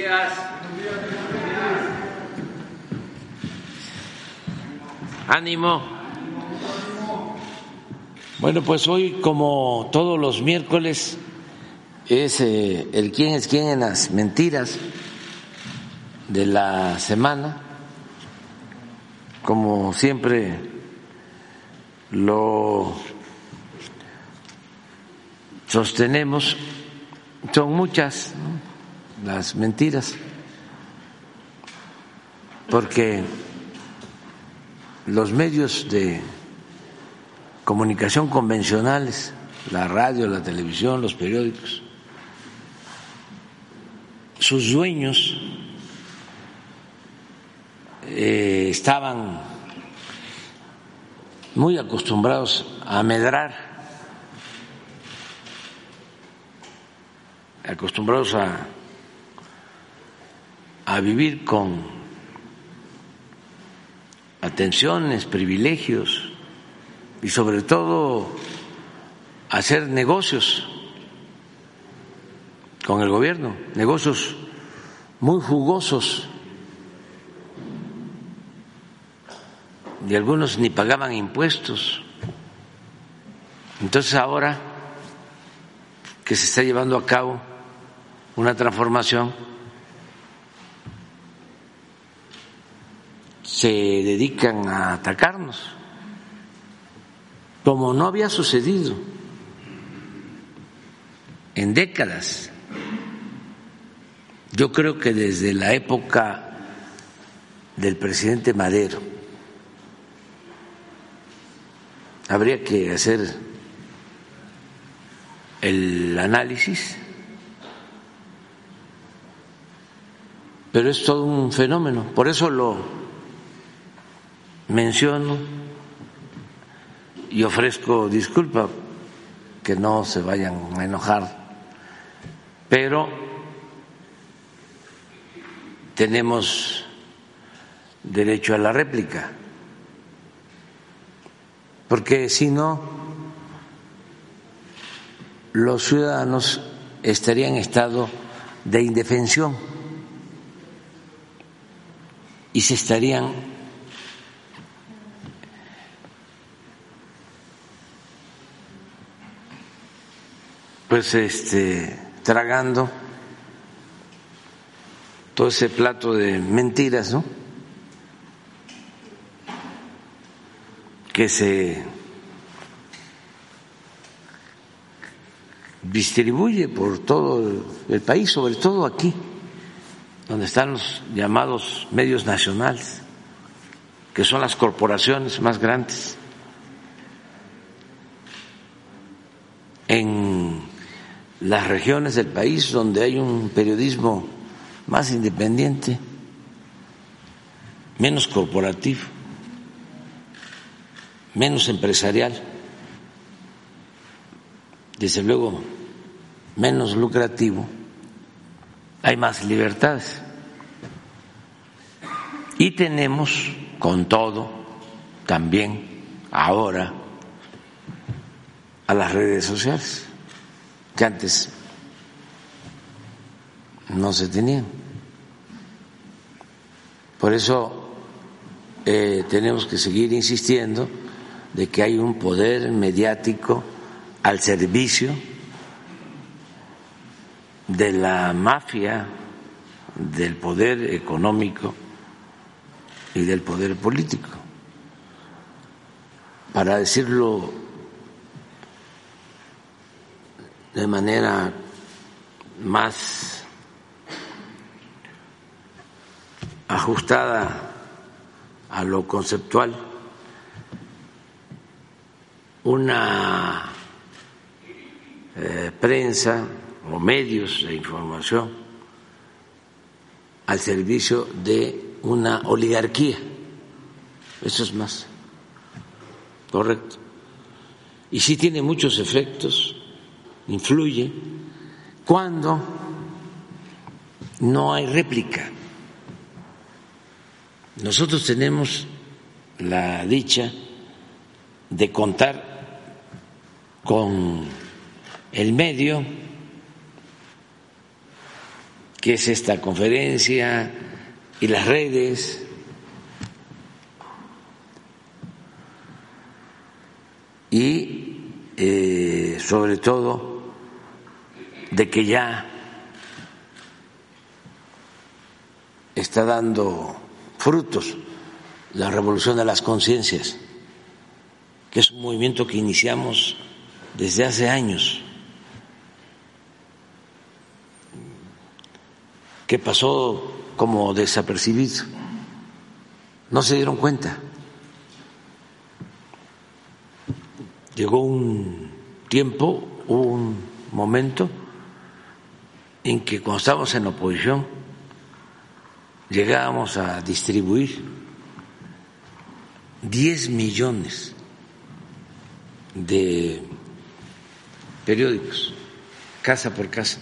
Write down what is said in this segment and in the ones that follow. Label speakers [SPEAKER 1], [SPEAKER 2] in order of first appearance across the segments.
[SPEAKER 1] días. Ánimo. Bueno, pues hoy, como todos los miércoles, es eh, el quién es quién en las mentiras de la semana. Como siempre lo sostenemos, son muchas las mentiras, porque los medios de comunicación convencionales, la radio, la televisión, los periódicos, sus dueños eh, estaban muy acostumbrados a medrar, acostumbrados a, a vivir con atenciones, privilegios y sobre todo hacer negocios con el gobierno, negocios muy jugosos y algunos ni pagaban impuestos. Entonces ahora que se está llevando a cabo una transformación, se dedican a atacarnos, como no había sucedido en décadas. Yo creo que desde la época del presidente Madero habría que hacer el análisis, pero es todo un fenómeno, por eso lo menciono y ofrezco disculpa que no se vayan a enojar, pero tenemos derecho a la réplica, porque si no, los ciudadanos estarían en estado de indefensión y se estarían pues este tragando todo ese plato de mentiras, ¿no? que se distribuye por todo el país, sobre todo aquí, donde están los llamados medios nacionales, que son las corporaciones más grandes. En las regiones del país donde hay un periodismo más independiente, menos corporativo, menos empresarial, desde luego menos lucrativo, hay más libertades. Y tenemos, con todo, también ahora a las redes sociales que antes no se tenían. Por eso eh, tenemos que seguir insistiendo de que hay un poder mediático al servicio de la mafia, del poder económico y del poder político. Para decirlo de manera más ajustada a lo conceptual una eh, prensa o medios de información al servicio de una oligarquía. Eso es más correcto. Y sí tiene muchos efectos influye cuando no hay réplica. Nosotros tenemos la dicha de contar con el medio qué es esta conferencia y las redes. Y eh, sobre todo de que ya está dando frutos la revolución de las conciencias, que es un movimiento que iniciamos desde hace años, que pasó como desapercibido, no se dieron cuenta. Llegó un tiempo, un momento en que cuando estábamos en oposición llegábamos a distribuir 10 millones de periódicos, casa por casa.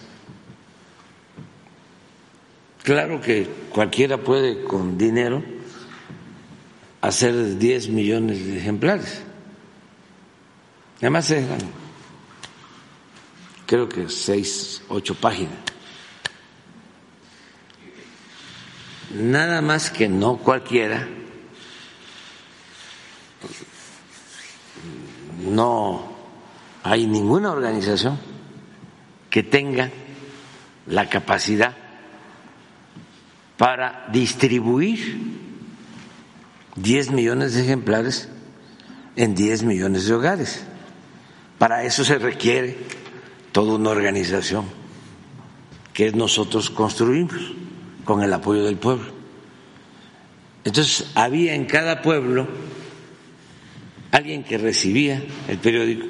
[SPEAKER 1] Claro que cualquiera puede con dinero hacer 10 millones de ejemplares. Además eran, creo que seis, ocho páginas. Nada más que no cualquiera no hay ninguna organización que tenga la capacidad para distribuir 10 millones de ejemplares en 10 millones de hogares. Para eso se requiere toda una organización que nosotros construimos con el apoyo del pueblo. Entonces había en cada pueblo alguien que recibía el periódico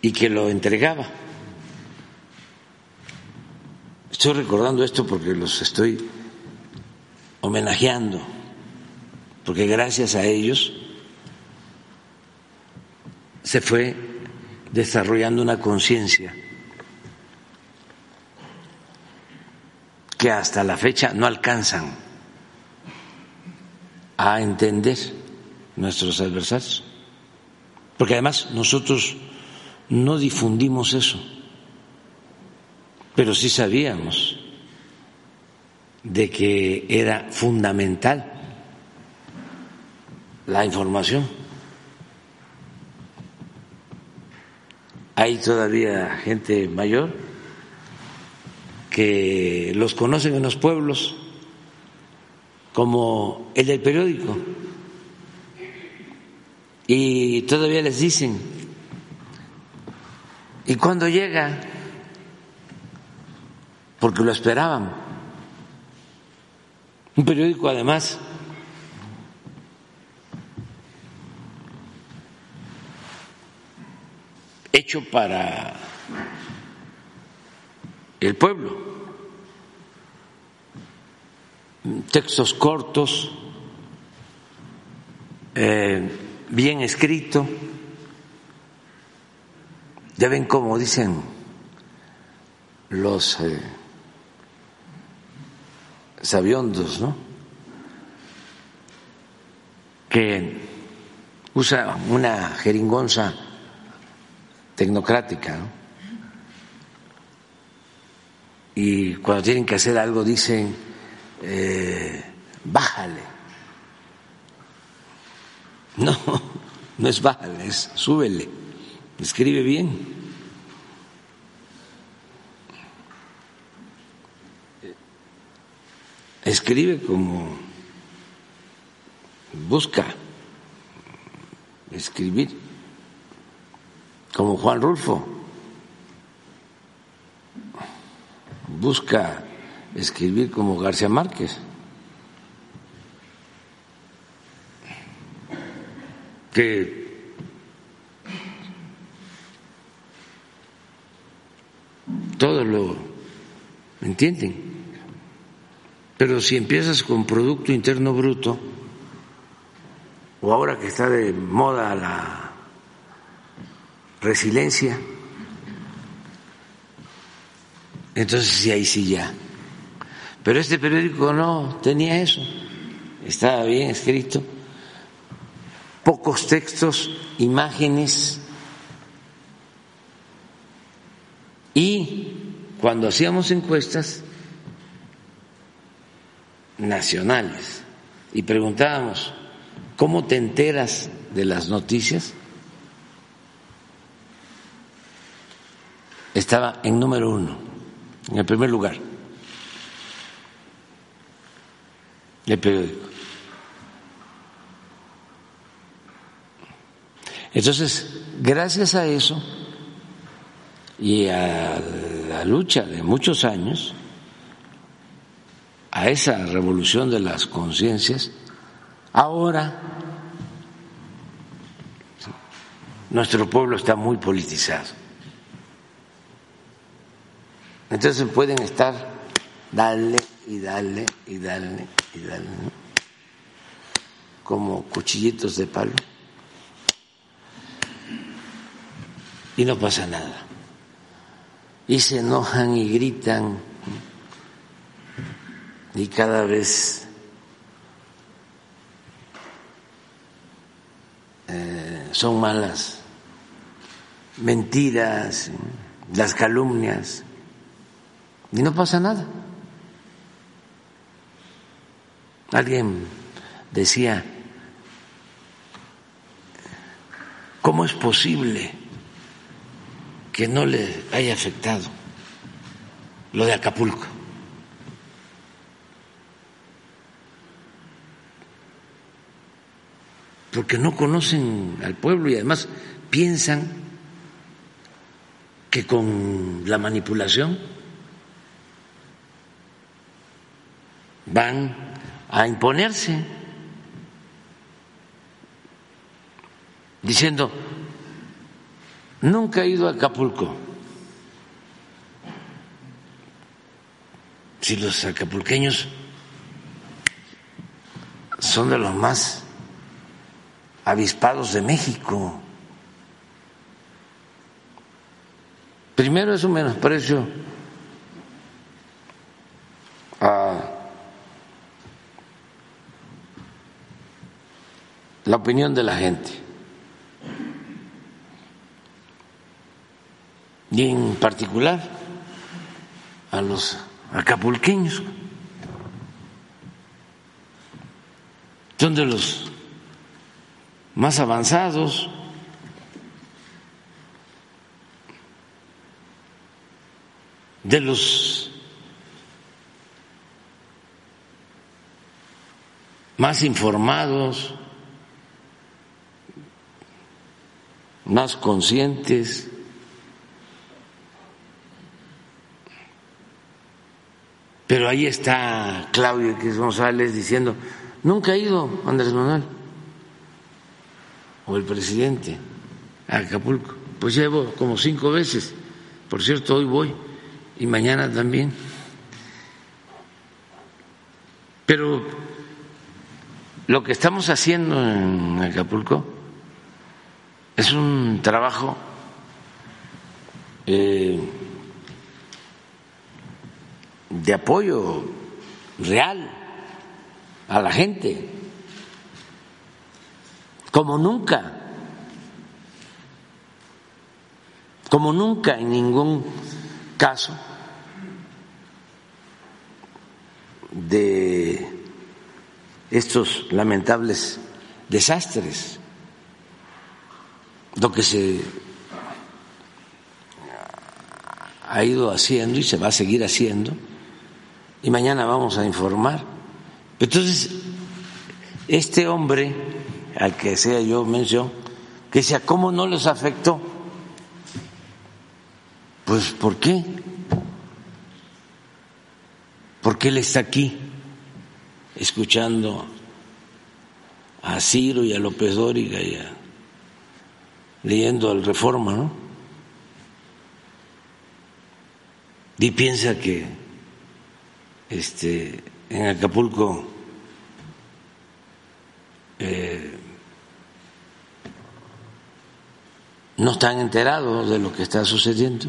[SPEAKER 1] y que lo entregaba. Estoy recordando esto porque los estoy homenajeando, porque gracias a ellos se fue desarrollando una conciencia que hasta la fecha no alcanzan a entender nuestros adversarios. Porque además nosotros no difundimos eso, pero sí sabíamos de que era fundamental la información. Hay todavía gente mayor que los conocen en los pueblos como el del periódico. Y todavía les dicen, ¿y cuándo llega? Porque lo esperaban. Un periódico además hecho para el pueblo textos cortos, eh, bien escrito. Ya ven cómo dicen los eh, sabiondos, ¿no? Que usa una jeringonza tecnocrática, ¿no? Y cuando tienen que hacer algo dicen eh, bájale. No, no es bájale, es súbele. Escribe bien. Escribe como busca escribir, como Juan Rulfo. Busca escribir como García Márquez. que todo lo entienden. Pero si empiezas con Producto Interno Bruto, o ahora que está de moda la resiliencia, entonces sí, ahí sí ya. Pero este periódico no tenía eso, estaba bien escrito, pocos textos, imágenes. Y cuando hacíamos encuestas nacionales y preguntábamos, ¿cómo te enteras de las noticias? Estaba en número uno, en el primer lugar, el periódico. Entonces, gracias a eso y a la lucha de muchos años, a esa revolución de las conciencias, ahora nuestro pueblo está muy politizado. Entonces pueden estar dale y dale y dale y dale, como cuchillitos de palo. Y no pasa nada. Y se enojan y gritan y cada vez eh, son malas mentiras, las calumnias, y no pasa nada. Alguien decía, ¿cómo es posible que no le haya afectado lo de Acapulco? porque no conocen al pueblo y además piensan que con la manipulación van a imponerse, diciendo, nunca he ido a Acapulco. Si los acapulqueños son de los más avispados de México. Primero es un menosprecio a la opinión de la gente. Y en particular a los acapulqueños. Son de los más avanzados. de los más informados, más conscientes. Pero ahí está Claudio X González diciendo, nunca ha ido Andrés Manuel o el presidente a Acapulco. Pues llevo como cinco veces. Por cierto, hoy voy y mañana también. Pero lo que estamos haciendo en Acapulco es un trabajo eh, de apoyo real a la gente como nunca, como nunca en ningún caso de estos lamentables desastres, lo que se ha ido haciendo y se va a seguir haciendo, y mañana vamos a informar. Entonces, este hombre al que sea yo mención, que decía, ¿cómo no les afectó? Pues ¿por qué? Porque él está aquí escuchando a Ciro y a López Dóriga y leyendo al Reforma, ¿no? Y piensa que este, en Acapulco eh, no están enterados de lo que está sucediendo.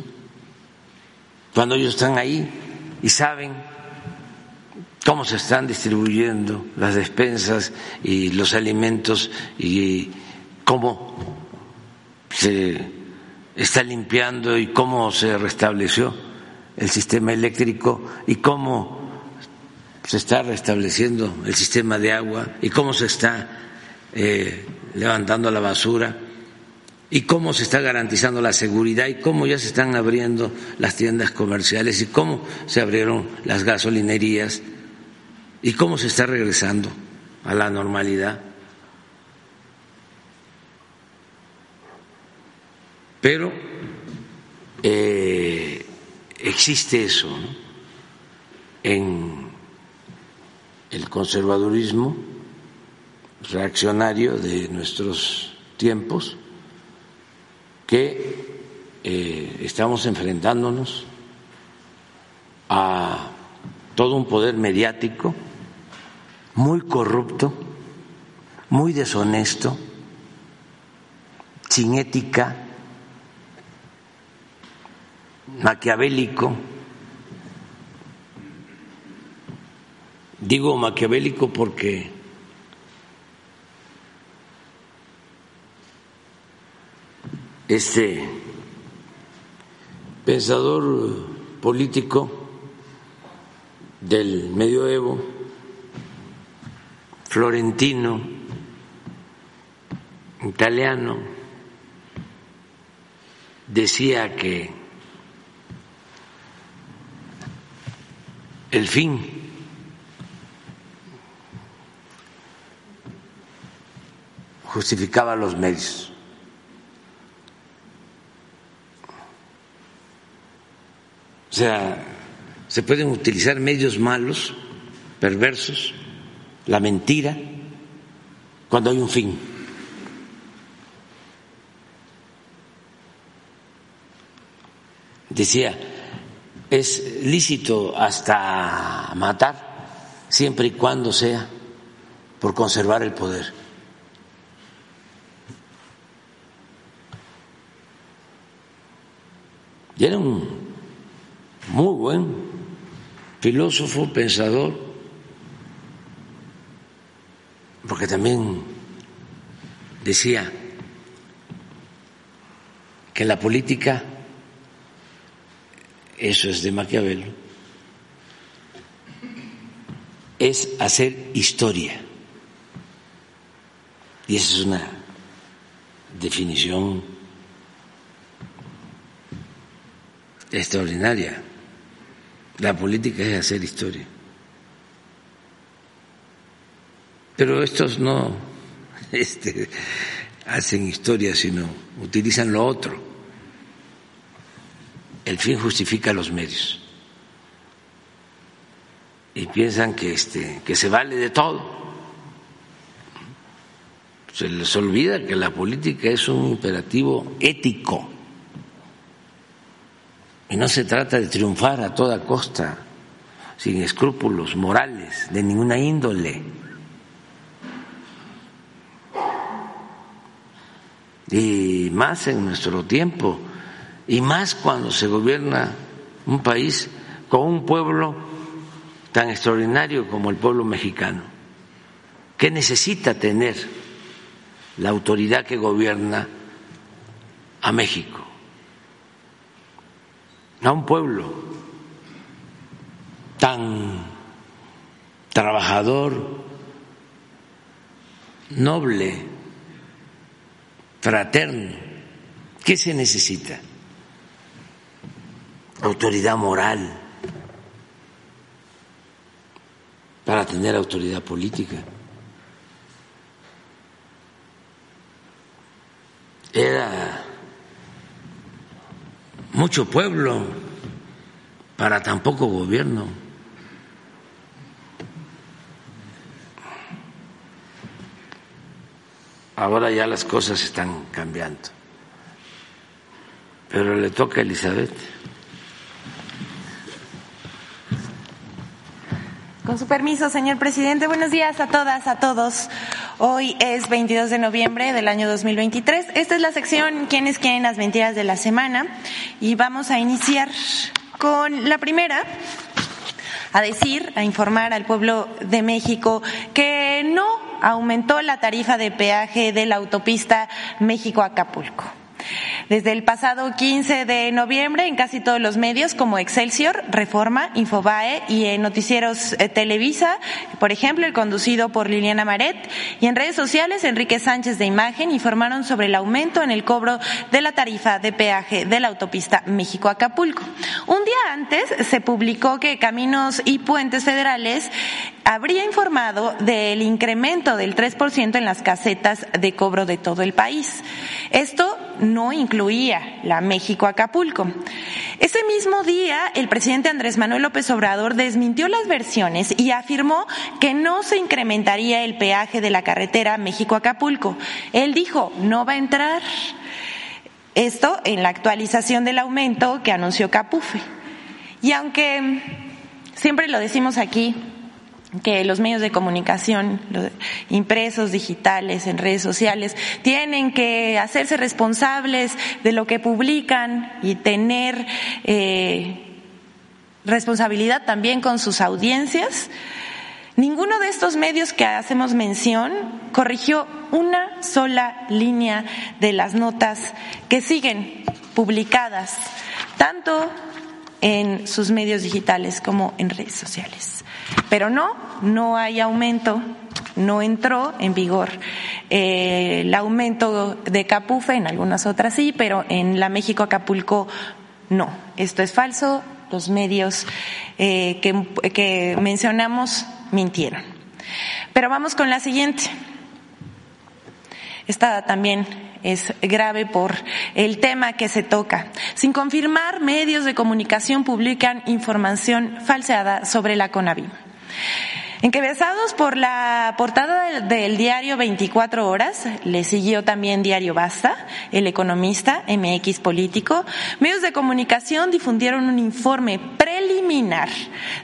[SPEAKER 1] Cuando ellos están ahí y saben cómo se están distribuyendo las despensas y los alimentos y cómo se está limpiando y cómo se restableció el sistema eléctrico y cómo se está restableciendo el sistema de agua y cómo se está eh, levantando la basura y cómo se está garantizando la seguridad y cómo ya se están abriendo las tiendas comerciales y cómo se abrieron las gasolinerías y cómo se está regresando a la normalidad. Pero eh, existe eso en el conservadurismo reaccionario de nuestros tiempos que eh, estamos enfrentándonos a todo un poder mediático muy corrupto, muy deshonesto, sin ética, maquiavélico. Digo maquiavélico porque este pensador político del medioevo, florentino, italiano, decía que el fin justificaba los medios. O sea, se pueden utilizar medios malos, perversos, la mentira, cuando hay un fin. Decía, es lícito hasta matar, siempre y cuando sea por conservar el poder. Y era un muy buen filósofo, pensador, porque también decía que la política, eso es de Maquiavelo, es hacer historia. Y esa es una definición extraordinaria. La política es hacer historia. Pero estos no este, hacen historia, sino utilizan lo otro. El fin justifica los medios. Y piensan que, este, que se vale de todo. Se les olvida que la política es un imperativo ético y no se trata de triunfar a toda costa, sin escrúpulos morales de ninguna índole. Y más en nuestro tiempo, y más cuando se gobierna un país con un pueblo tan extraordinario como el pueblo mexicano, que necesita tener la autoridad que gobierna a México a un pueblo tan trabajador, noble, fraterno. ¿Qué se necesita? Autoridad moral para tener autoridad política. Era mucho pueblo para tan poco gobierno. Ahora ya las cosas están cambiando. Pero le toca a Elizabeth.
[SPEAKER 2] Con su permiso, señor presidente. Buenos días a todas, a todos. Hoy es 22 de noviembre del año 2023. Esta es la sección ¿Quiénes quieren las mentiras de la semana? Y vamos a iniciar con la primera a decir, a informar al pueblo de México que no aumentó la tarifa de peaje de la autopista México-Acapulco. Desde el pasado 15 de noviembre, en casi todos los medios como Excelsior, Reforma, Infobae y en noticieros eh, Televisa, por ejemplo, el conducido por Liliana Maret, y en redes sociales, Enrique Sánchez de Imagen informaron sobre el aumento en el cobro de la tarifa de peaje de la autopista México-Acapulco. Un día antes se publicó que Caminos y Puentes Federales habría informado del incremento del 3% en las casetas de cobro de todo el país. Esto no incluía la México-Acapulco. Ese mismo día, el presidente Andrés Manuel López Obrador desmintió las versiones y afirmó que no se incrementaría el peaje de la carretera México-Acapulco. Él dijo, no va a entrar. Esto en la actualización del aumento que anunció Capufe. Y aunque siempre lo decimos aquí, que los medios de comunicación, impresos, digitales, en redes sociales, tienen que hacerse responsables de lo que publican y tener eh, responsabilidad también con sus audiencias. Ninguno de estos medios que hacemos mención corrigió una sola línea de las notas que siguen publicadas, tanto en sus medios digitales como en redes sociales. Pero no, no hay aumento, no entró en vigor eh, el aumento de Capufe, en algunas otras sí, pero en la México Acapulco no. Esto es falso, los medios eh, que, que mencionamos mintieron. Pero vamos con la siguiente. Esta también es grave por el tema que se toca. Sin confirmar, medios de comunicación publican información falseada sobre la CONAVIM. Encabezados por la portada del, diario 24 Horas, le siguió también Diario Basta, El Economista, MX Político, medios de comunicación difundieron un informe preliminar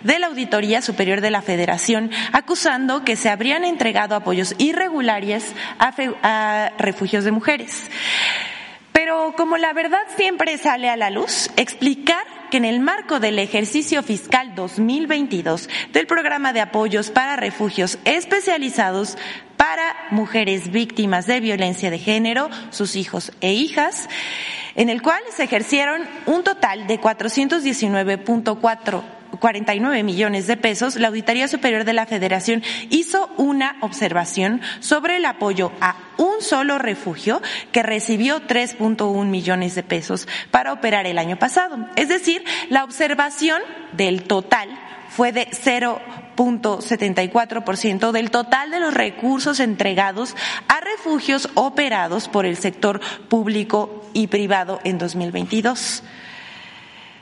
[SPEAKER 2] de la Auditoría Superior de la Federación acusando que se habrían entregado apoyos irregulares a, a refugios de mujeres. Pero como la verdad siempre sale a la luz, explicar que en el marco del ejercicio fiscal 2022 del programa de apoyos para refugios especializados para mujeres víctimas de violencia de género, sus hijos e hijas, en el cual se ejercieron un total de 419.4 49 millones de pesos, la Auditoría Superior de la Federación hizo una observación sobre el apoyo a un solo refugio que recibió 3.1 millones de pesos para operar el año pasado. Es decir, la observación del total fue de 0.74% del total de los recursos entregados a refugios operados por el sector público y privado en 2022.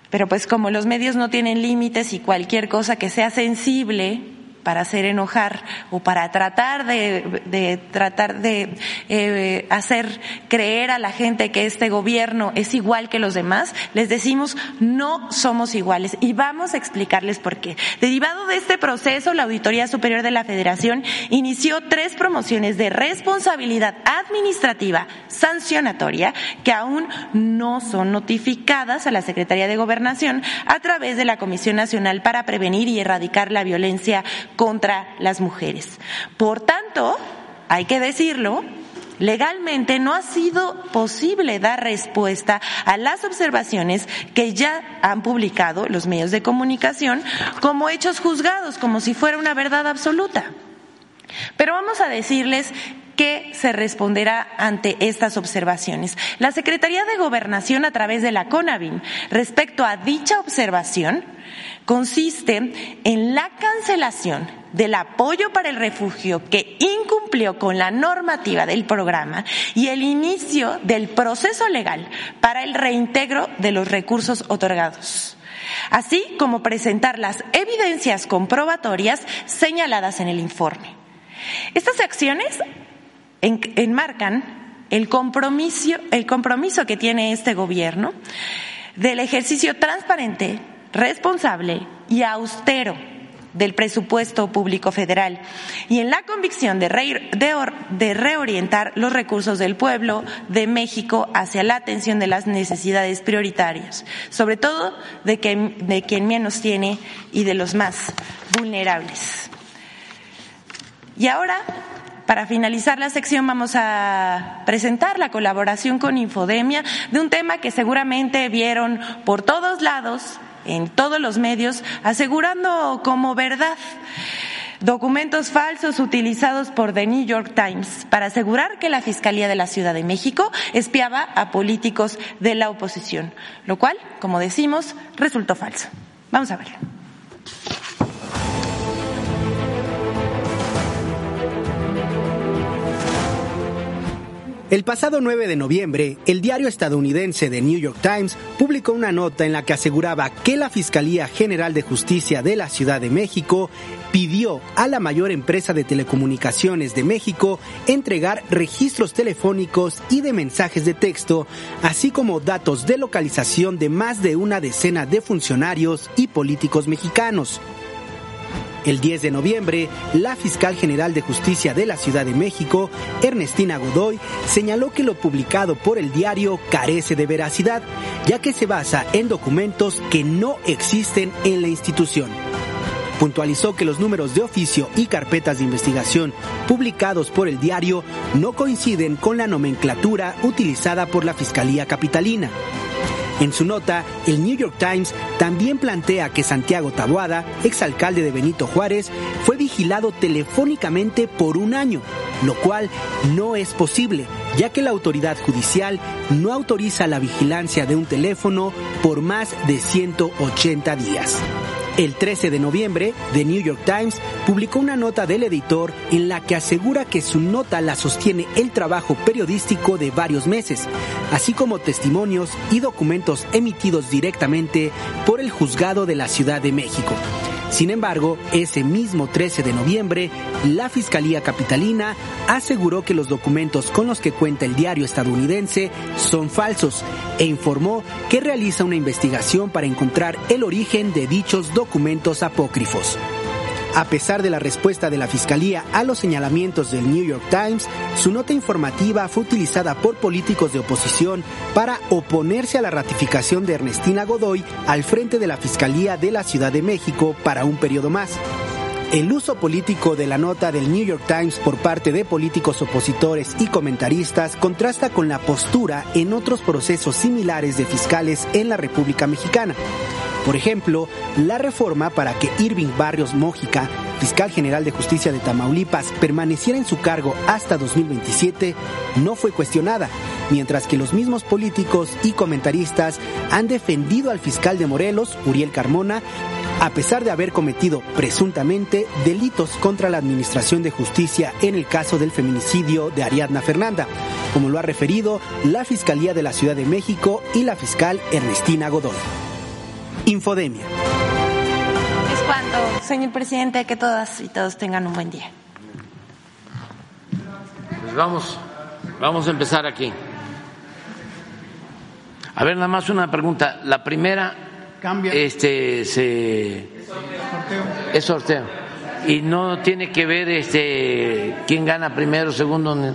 [SPEAKER 2] Pero pues como los medios no tienen límites y cualquier cosa que sea sensible para hacer enojar o para tratar de, tratar de eh, hacer creer a la gente que este gobierno es igual que los demás, les decimos no somos iguales y vamos a explicarles por qué. Derivado de este proceso, la Auditoría Superior de la Federación inició tres promociones de responsabilidad administrativa sancionatoria que aún no son notificadas a la Secretaría de Gobernación a través de la Comisión Nacional para Prevenir y Erradicar la Violencia contra las mujeres. Por tanto, hay que decirlo, legalmente no ha sido posible dar respuesta a las observaciones que ya han publicado los medios de comunicación como hechos juzgados, como si fuera una verdad absoluta. Pero vamos a decirles qué se responderá ante estas observaciones. La Secretaría de Gobernación, a través de la CONAVIN, respecto a dicha observación, consiste en la cancelación del apoyo para el refugio que incumplió con la normativa del programa y el inicio del proceso legal para el reintegro de los recursos otorgados así como presentar las evidencias comprobatorias señaladas en el informe. Estas acciones enmarcan el compromiso, que tiene este gobierno del ejercicio transparente, responsable y austero del presupuesto público federal y en la convicción de, reorientar los recursos del pueblo de México hacia la atención de las necesidades prioritarias, sobre todo de, de quien menos tiene y de los más vulnerables. Y ahora Para finalizar la sección vamos a presentar la colaboración con Infodemia de un tema que seguramente vieron por todos lados, en todos los medios, asegurando como verdad documentos falsos utilizados por The New York Times para asegurar que la Fiscalía de la Ciudad de México espiaba a políticos de la oposición, lo cual, como decimos, resultó falso. Vamos a verlo.
[SPEAKER 3] El pasado 9 de noviembre, el diario estadounidense The New York Times publicó una nota en la que aseguraba que la Fiscalía General de Justicia de la Ciudad de México pidió a la mayor empresa de telecomunicaciones de México entregar registros telefónicos y de mensajes de texto, así como datos de localización de más de una decena de funcionarios y políticos mexicanos. El 10 de noviembre, la fiscal general de justicia de la Ciudad de México, Ernestina Godoy, señaló que lo publicado por el diario carece de veracidad, ya que se basa en documentos que no existen en la institución. Puntualizó que los números de oficio y carpetas de investigación publicados por el diario no coinciden con la nomenclatura utilizada por la Fiscalía Capitalina. En su nota, el New York Times también plantea que Santiago Taboada, exalcalde de Benito Juárez, fue vigilado telefónicamente por un año, lo cual no es posible, ya que la autoridad judicial no autoriza la vigilancia de un teléfono por más de 180 días. El 13 de noviembre, The New York Times publicó una nota del editor en la que asegura que su nota la sostiene el trabajo periodístico de varios meses, así como testimonios y documentos emitidos directamente por el juzgado de la Ciudad de México. Sin embargo, ese mismo 13 de noviembre, la Fiscalía Capitalina aseguró que los documentos con los que cuenta el diario estadounidense son falsos e informó que realiza una investigación para encontrar el origen de dichos documentos apócrifos. A pesar de la respuesta de la Fiscalía a los señalamientos del New York Times, su nota informativa fue utilizada por políticos de oposición para oponerse a la ratificación de Ernestina Godoy al frente de la Fiscalía de la Ciudad de México para un periodo más. El uso político de la nota del New York Times por parte de políticos opositores y comentaristas contrasta con la postura en otros procesos similares de fiscales en la República Mexicana. Por ejemplo, la reforma para que Irving Barrios Mójica, fiscal general de justicia de Tamaulipas, permaneciera en su cargo hasta 2027 no fue cuestionada, mientras que los mismos políticos y comentaristas han defendido al fiscal de Morelos, Uriel Carmona, a pesar de haber cometido presuntamente delitos contra la Administración de Justicia en el caso del feminicidio de Ariadna Fernanda, como lo ha referido la Fiscalía de la Ciudad de México y la fiscal Ernestina Godoy. Infodemia.
[SPEAKER 2] Es cuando, señor presidente, que todas y todos tengan un buen día.
[SPEAKER 1] Pues vamos, vamos a empezar aquí. A ver, nada más una pregunta. La primera,
[SPEAKER 4] Cambia.
[SPEAKER 1] este, se es sorteo y no tiene que ver, este, quién gana primero, segundo, ni-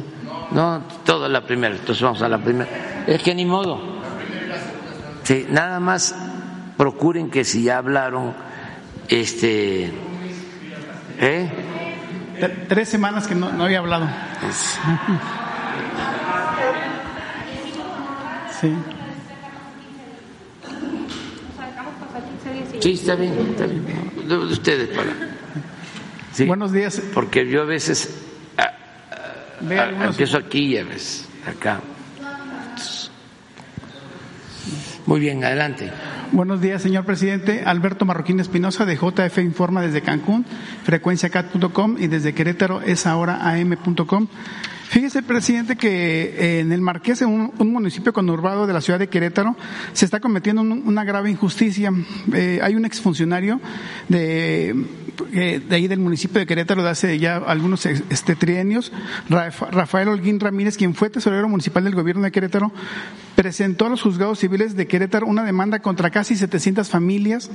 [SPEAKER 1] no, todo la primera. Entonces vamos a la primera. Es que ni modo. Sí, nada más procuren que si ya hablaron, este, ¿eh?
[SPEAKER 4] Tre- Tres semanas que no, no había hablado. Sí.
[SPEAKER 1] Sí, está bien, está bien. De de ustedes para. Sí,
[SPEAKER 4] Buenos días.
[SPEAKER 1] Porque yo a veces ah, ah, empiezo aquí y a veces acá. Muy bien, adelante.
[SPEAKER 4] Buenos días, señor presidente. Alberto Marroquín Espinosa de JF Informa desde Cancún, frecuenciacat.com y desde Querétaro es ahora am.com. Fíjese, presidente, que eh, en el Marqués, en un, un municipio conurbado de la ciudad de Querétaro, se está cometiendo un- una grave injusticia. Eh, hay un exfuncionario de, eh, de ahí del municipio de Querétaro de hace ya algunos este, trienios, Rafa- Rafael Holguín Ramírez, quien fue tesorero municipal del gobierno de Querétaro, presentó a los juzgados civiles de Querétaro una demanda contra casi 700 familias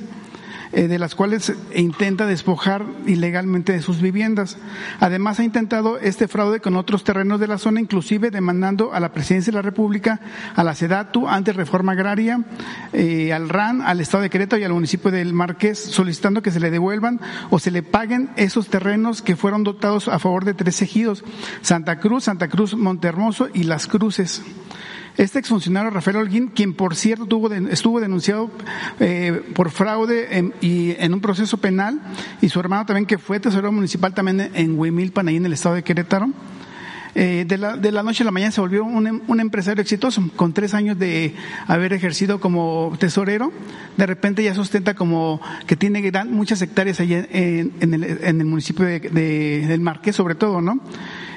[SPEAKER 4] eh, de las cuales intenta despojar ilegalmente de sus viviendas. Además, ha intentado este fraude con otros terrenos de la zona, inclusive demandando a la Presidencia de la República, a la SEDATU, ante reforma agraria, eh, al RAN, al Estado de Querétaro y al municipio del Marqués, solicitando que se le devuelvan o se le paguen esos terrenos que fueron dotados a favor de tres ejidos, Santa Cruz, Santa Cruz, Montehermoso y Las Cruces. Este exfuncionario Rafael Holguín, quien por cierto tuvo estuvo denunciado eh, por fraude en, y en un proceso penal, y su hermano también que fue tesorero municipal también en Huimilpan, ahí en el estado de Querétaro. Eh, de, la, noche a la mañana se volvió un, em, un, empresario exitoso, con tres años de haber ejercido como tesorero, de repente ya sustenta como que tiene gran, muchas hectáreas allí en, el, municipio de, de, del Marqués sobre todo, ¿no?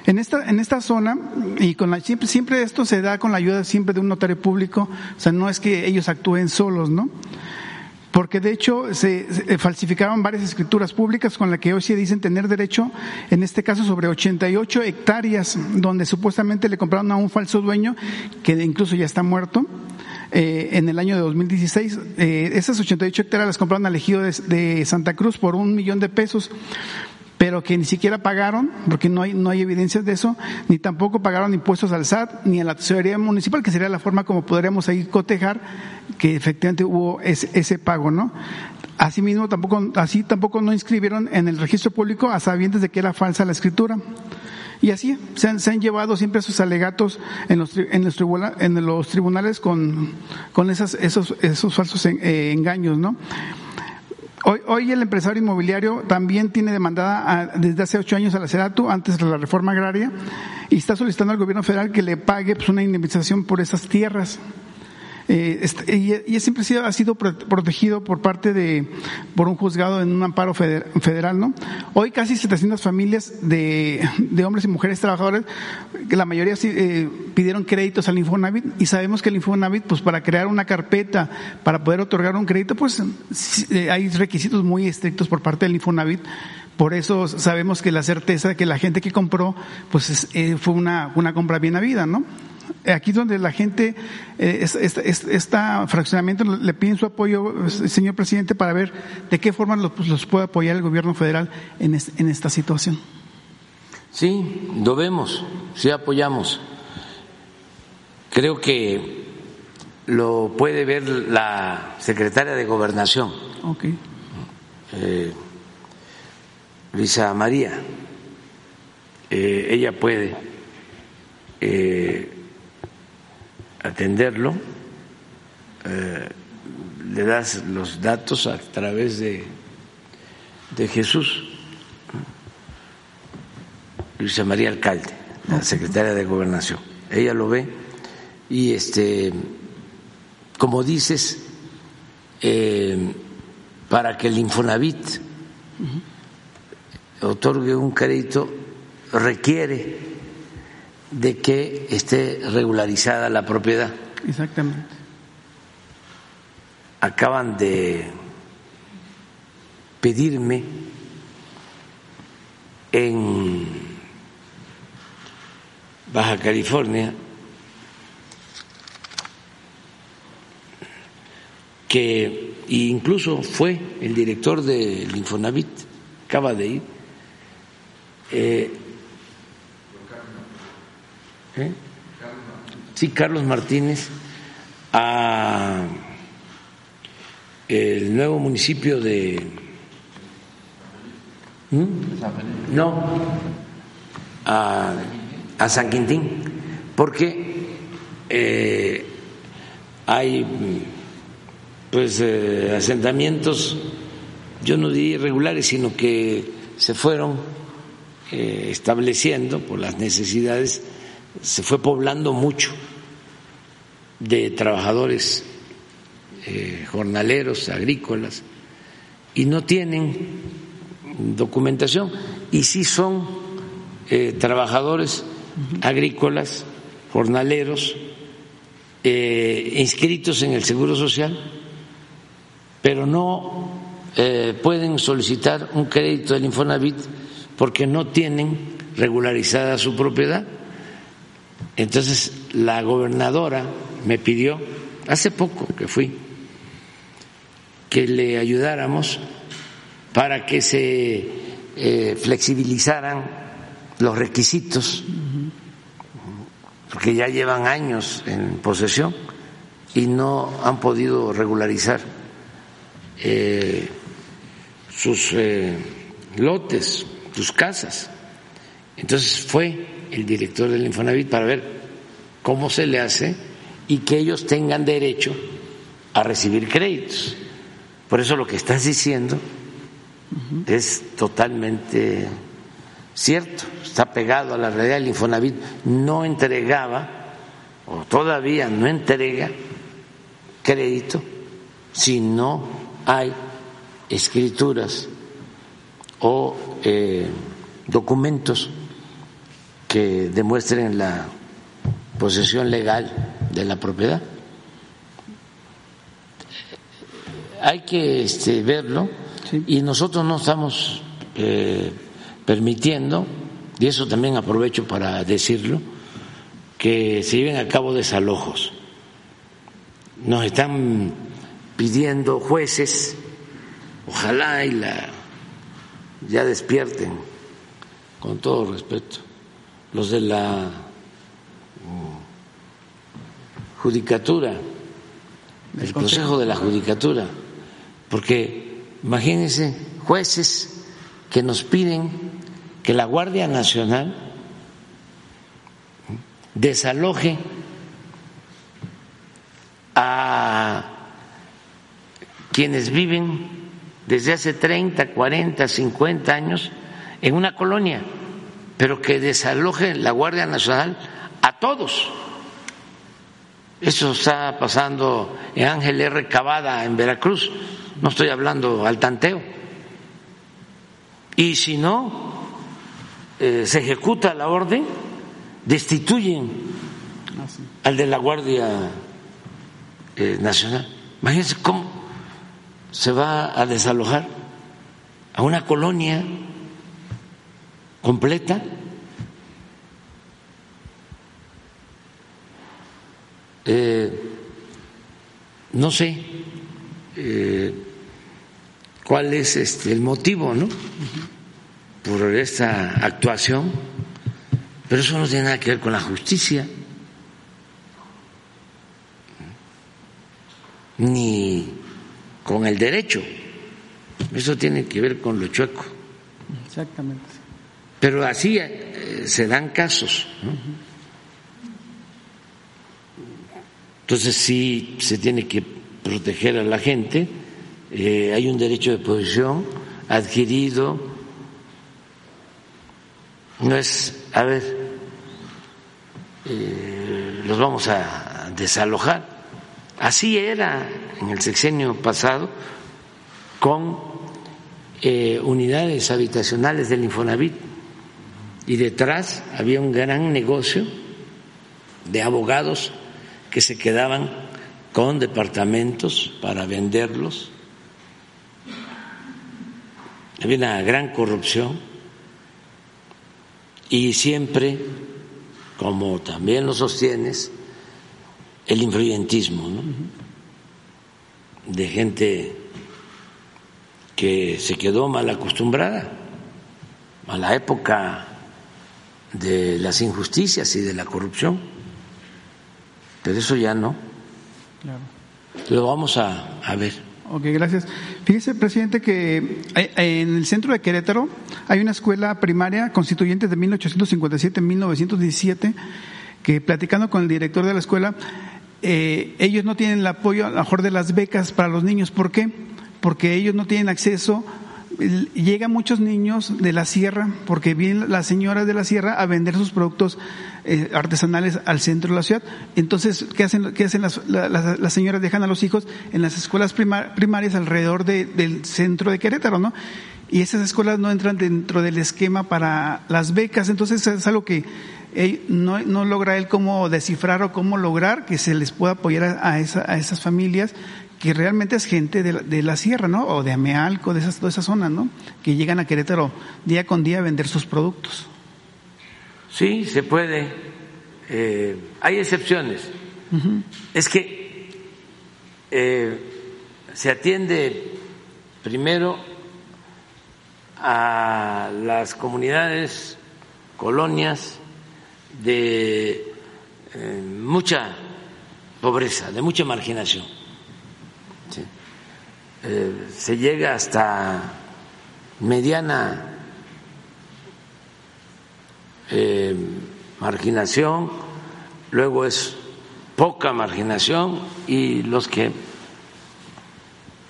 [SPEAKER 4] En esta, en esta zona, y con la, siempre, siempre esto se da con la ayuda siempre de un notario público, o sea, no es que ellos actúen solos, ¿no? Porque de hecho se, se varias escrituras públicas con las que hoy se dicen tener derecho, en este caso sobre 88 hectáreas, donde supuestamente le compraron a un falso dueño, que incluso ya está muerto, eh, en el año de 2016. Eh, esas 88 hectáreas las compraron al ejido de, de Santa Cruz por un millón de pesos pero que ni siquiera pagaron, porque no hay, no hay evidencias de eso, ni tampoco pagaron impuestos al SAT, ni a la tesorería municipal, que sería la forma como podríamos ahí cotejar que efectivamente hubo ese, ese pago, ¿no? Asimismo, tampoco, así tampoco no inscribieron en el registro público a sabiendas de que era falsa la escritura. Y así se han, llevado siempre esos alegatos en los, en los, tribunales, en los tribunales con, con esas, esos, esos falsos eh, engaños, ¿no? Hoy, hoy, el empresario inmobiliario también tiene demandada desde hace ocho años a la antes de la reforma agraria, y está solicitando al gobierno federal que le pague pues, una indemnización por esas tierras. Eh, este, y, siempre ha sido, protegido por parte de, por un juzgado en un amparo federal, ¿no? Hoy casi 700 familias de, hombres y mujeres trabajadores, la mayoría eh, pidieron créditos al Infonavit y sabemos que el Infonavit, pues para crear una carpeta, para poder otorgar un crédito, pues eh, hay requisitos muy estrictos por parte del Infonavit. Por eso sabemos que la certeza de que la gente que compró, pues es, eh, fue una, una compra bien habida, ¿no? Aquí donde la gente, eh, está fraccionamiento, le piden su apoyo, señor presidente, para ver de qué forma los, pues, los puede apoyar el gobierno federal en, es, en, esta situación.
[SPEAKER 1] Sí, lo vemos, sí apoyamos. Creo que lo puede ver la secretaria de Gobernación,
[SPEAKER 4] okay.
[SPEAKER 1] eh, Luisa María. Eh, ella puede eh, atenderlo, eh, le das los datos a través de, de Jesús, Luisa María Alcalde, la secretaria de Gobernación. Ella lo ve y, este, como dices, eh, para que el Infonavit otorgue un crédito requiere de que esté regularizada la propiedad.
[SPEAKER 4] Exactamente.
[SPEAKER 1] Acaban de pedirme en Baja California que incluso fue el director del Infonavit, acaba de ir, eh, ¿Eh? Sí, Carlos Martínez, a el nuevo municipio de... ¿Mm? No, a, a, San Quintín, porque eh, hay pues eh, asentamientos, yo no diría irregulares, sino que se fueron eh, estableciendo por las necesidades se fue poblando mucho de trabajadores eh, jornaleros, agrícolas, y no tienen documentación, y sí son eh, trabajadores agrícolas, jornaleros, eh, inscritos en el Seguro Social, pero no pueden solicitar un crédito del Infonavit porque no tienen regularizada su propiedad. Entonces la gobernadora me pidió, hace poco que fui, que le ayudáramos para que se eh, flexibilizaran los requisitos, porque ya llevan años en posesión y no han podido regularizar eh, sus eh, lotes, sus casas. Entonces fue el director del Infonavit para ver cómo se le hace y que ellos tengan derecho a recibir créditos. Por eso lo que estás diciendo es totalmente cierto, está pegado a la realidad. El Infonavit no entregaba, o todavía no entrega, crédito si no hay escrituras o eh, documentos que demuestren la posesión legal de la propiedad. Hay que este, verlo y nosotros no estamos eh, permitiendo, y eso también aprovecho para decirlo, que se lleven a cabo desalojos. Nos están pidiendo jueces, ojalá y la ya despierten, con todo respeto, los de la judicatura, el Consejo. De la Judicatura, porque imagínense jueces que nos piden que la Guardia Nacional desaloje a quienes viven desde hace 30, 40, 50 años en una colonia, pero que desaloje la Guardia Nacional a todos. Eso está pasando en Ángel R. Cavada, en Veracruz. No estoy hablando al tanteo. Y si no eh, se ejecuta la orden, destituyen ah, al de la Guardia eh, Nacional. Imagínense cómo se va a desalojar a una colonia completa Eh, no sé eh, cuál es este, el motivo, ¿no? Por esta actuación, pero eso no tiene nada que ver con la justicia, ni con el derecho. Eso tiene que ver con lo chueco.
[SPEAKER 4] Exactamente.
[SPEAKER 1] Pero así eh, se dan casos. Entonces sí se tiene que proteger a la gente, eh, hay un derecho de posesión adquirido, no es, a ver, eh, los vamos a desalojar. Así era en el sexenio pasado con unidades habitacionales del Infonavit y detrás había un gran negocio de abogados que se quedaban con departamentos para venderlos. Había una gran corrupción y siempre, como también lo sostienes, el influyentismo de gente que se quedó mal acostumbrada a la época de las injusticias y de la corrupción pero eso ya no. Claro. Lo vamos a, a ver.
[SPEAKER 4] Ok, gracias. Fíjese, presidente, que eh, en el centro de Querétaro hay una escuela primaria constituyente de 1857-1917 que platicando con el director de la escuela, eh, ellos no tienen el apoyo a lo mejor de las becas para los niños. ¿Por qué? Porque ellos no tienen acceso llegan muchos niños de la sierra, porque vienen las señoras de la sierra a vender sus productos eh, artesanales al centro de la ciudad. Entonces, ¿qué hacen, qué hacen las, las, señoras? Dejan a los hijos en las escuelas primarias alrededor del centro de Querétaro, ¿no? Y esas escuelas no entran dentro del esquema para las becas, entonces es algo que no, no, logra él cómo descifrar o cómo lograr que se les pueda apoyar a, a, esa, a esas familias que realmente es gente de la, de la sierra, ¿no? O de Amealco, de esas, toda esa zona, ¿no? Que llegan a Querétaro día con día a vender sus productos.
[SPEAKER 1] Sí, se puede. Eh, hay excepciones. Es que eh, se atiende primero a las comunidades, colonias de eh, mucha pobreza, de mucha marginación. Eh, se llega hasta mediana eh, marginación, luego es poca marginación y los que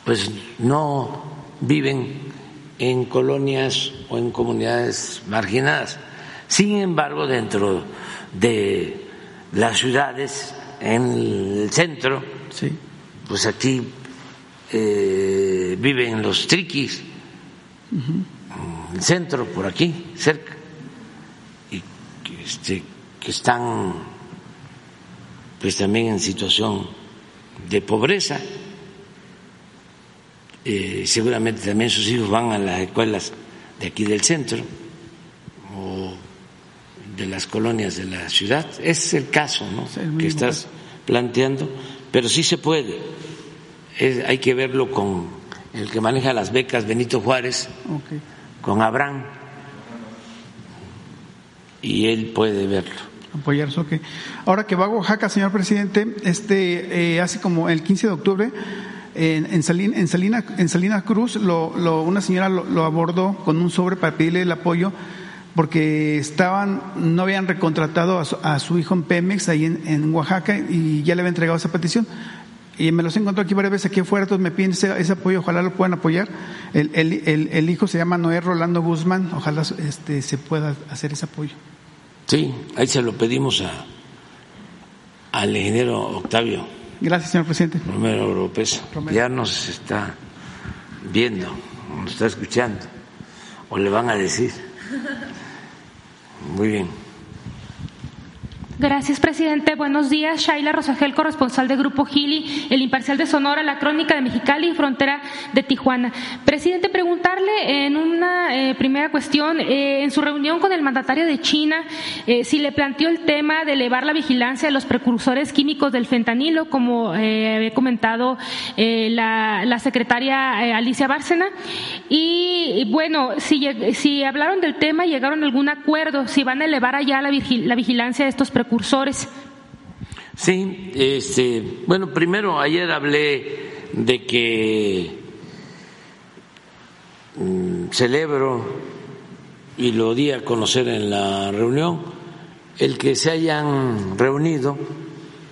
[SPEAKER 1] pues no viven en colonias o en comunidades marginadas. Sin embargo, dentro de las ciudades, en el centro, pues aquí eh, viven los triquis, el centro, por aquí, cerca, y este, que están pues también en situación de pobreza. Eh, seguramente también sus hijos van a las escuelas de aquí del centro o de las colonias de la ciudad. es el caso que estás planteando, pero sí se puede. Hay que verlo con el que maneja las becas, Benito Juárez, con Abraham, y él puede verlo.
[SPEAKER 4] Apoyar que Ahora que va a Oaxaca, señor presidente, este, eh, hace como el 15 de octubre, en, en, Salina, en, Salina, en Salina Cruz, lo, lo, una señora lo, abordó con un sobre para pedirle el apoyo porque estaban, no habían recontratado a su, hijo en Pemex ahí en, Oaxaca y ya le había entregado esa petición. Y me los encontró aquí varias veces aquí afuera, entonces me piden ese, apoyo, ojalá lo puedan apoyar. El, el, el, hijo se llama Noé Rolando Guzmán, ojalá este, se pueda hacer ese apoyo.
[SPEAKER 1] Sí, ahí se lo pedimos a, al ingeniero Octavio.
[SPEAKER 4] Gracias, señor presidente.
[SPEAKER 1] Romero López. Ya nos está viendo, nos está escuchando, o le van a decir. Muy bien.
[SPEAKER 5] Gracias, presidente. Buenos días. Shaila Rosagel, corresponsal de Grupo Gili, El Imparcial de Sonora, La Crónica de Mexicali y Frontera de Tijuana. Presidente, preguntarle en una eh, primera cuestión, eh, en su reunión con el mandatario de China, eh, si le planteó el tema de elevar la vigilancia de los precursores químicos del fentanilo, como había comentado la, secretaria Alicia Bárcena. Y, bueno, si, si hablaron del tema, llegaron a algún acuerdo, si van a elevar allá la, la vigilancia de estos precursores
[SPEAKER 1] Sí, este, bueno, primero ayer hablé de que mm, celebro y lo di a conocer en la reunión el que se hayan reunido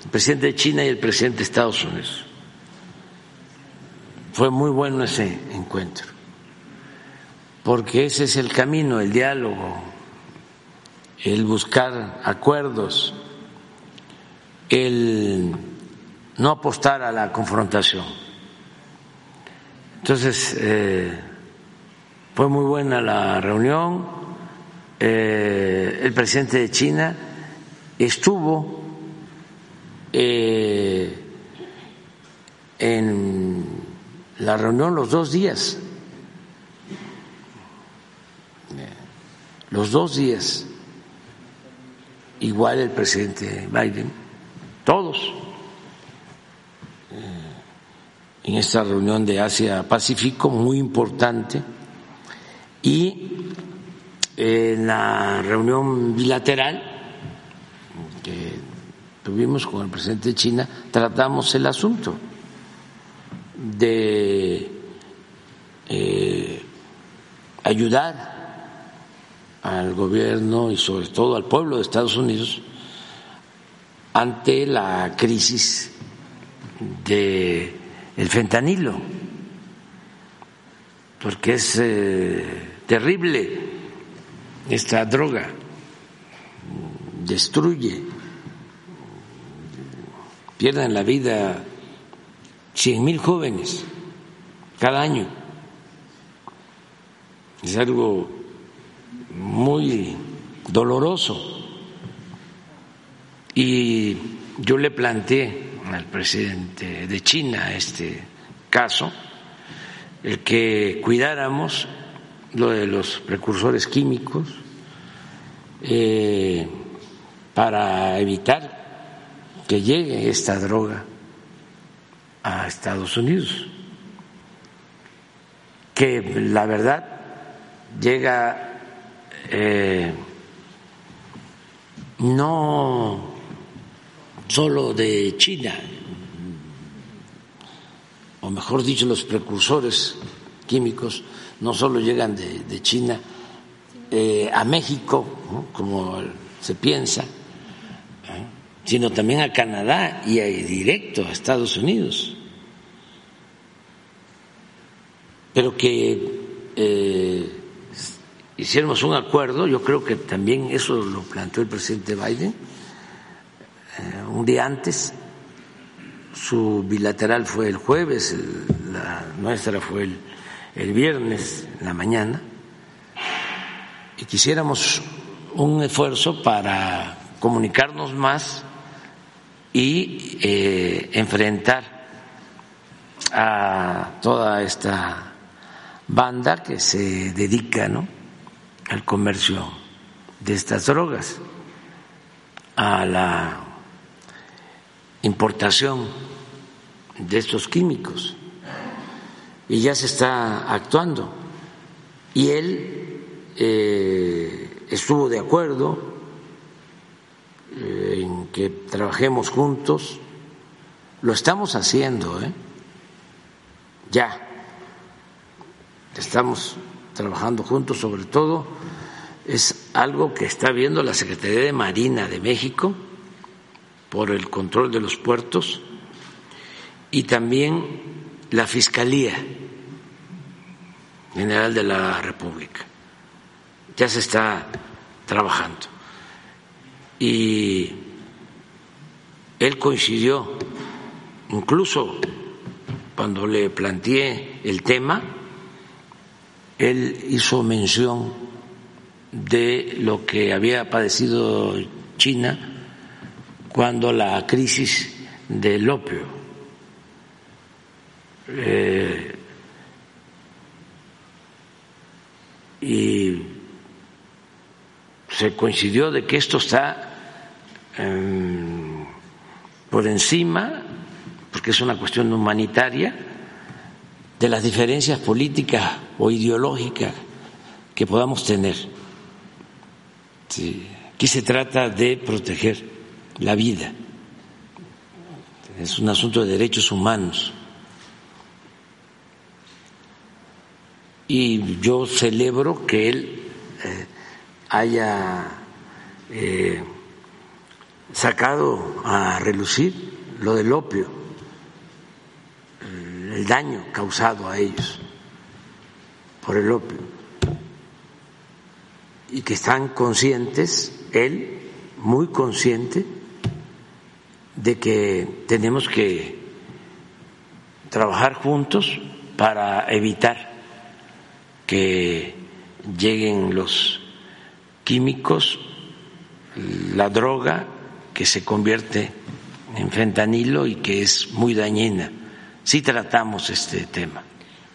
[SPEAKER 1] el presidente de China y el presidente de Estados Unidos. Fue muy bueno ese encuentro, porque ese es el camino, el diálogo, el buscar acuerdos, el no apostar a la confrontación. Entonces, eh, fue muy buena la reunión. Eh, el presidente de China estuvo eh, en la reunión los dos días, los dos días igual el presidente Biden, todos. Eh, en esta reunión de Asia-Pacífico muy importante. Y en la reunión bilateral que tuvimos con el presidente de China tratamos el asunto de eh, ayudar al gobierno y sobre todo al pueblo de Estados Unidos ante la crisis de el fentanilo porque es eh, terrible esta droga. Destruye pierden la vida cien mil jóvenes cada año. Es algo muy doloroso. Y yo le planteé al presidente de China este caso, el que cuidáramos lo de los precursores químicos eh, para evitar que llegue esta droga a Estados Unidos, que la verdad llega eh, no solo de China, o mejor dicho, los precursores químicos no solo llegan de, China eh, a México, como se piensa, ¿eh? sino también a Canadá y directo a Estados Unidos. Pero que hiciéramos un acuerdo, yo creo que también eso lo planteó el presidente Biden un día antes, su bilateral fue el jueves, la nuestra fue el, el viernes la mañana, y quisiéramos un esfuerzo para comunicarnos más y eh, enfrentar a toda esta banda que se dedica ¿no? Al comercio de estas drogas, a la importación de estos químicos y ya se está actuando. Y él eh, estuvo de acuerdo eh, en que trabajemos juntos. Lo estamos haciendo, ¿eh? Ya. Estamos trabajando juntos, sobre todo es algo que está viendo la Secretaría de Marina de México por el control de los puertos y también la Fiscalía General de la República. Ya se está trabajando. Y él coincidió, incluso cuando le planteé el tema, él hizo mención de lo que había padecido China cuando la crisis del opio eh, y se coincidió de que esto está em, por encima, porque es una cuestión humanitaria, de las diferencias políticas o ideológicas que podamos tener. Aquí se trata de proteger la vida, es un asunto de derechos humanos. y yo celebro que él eh, haya eh, sacado a relucir lo del opio, el daño causado a ellos por el opio, y que están conscientes, él muy consciente, de que tenemos que trabajar juntos para evitar que lleguen los químicos, la droga que se convierte en fentanilo y que es muy dañina. Sí tratamos este tema.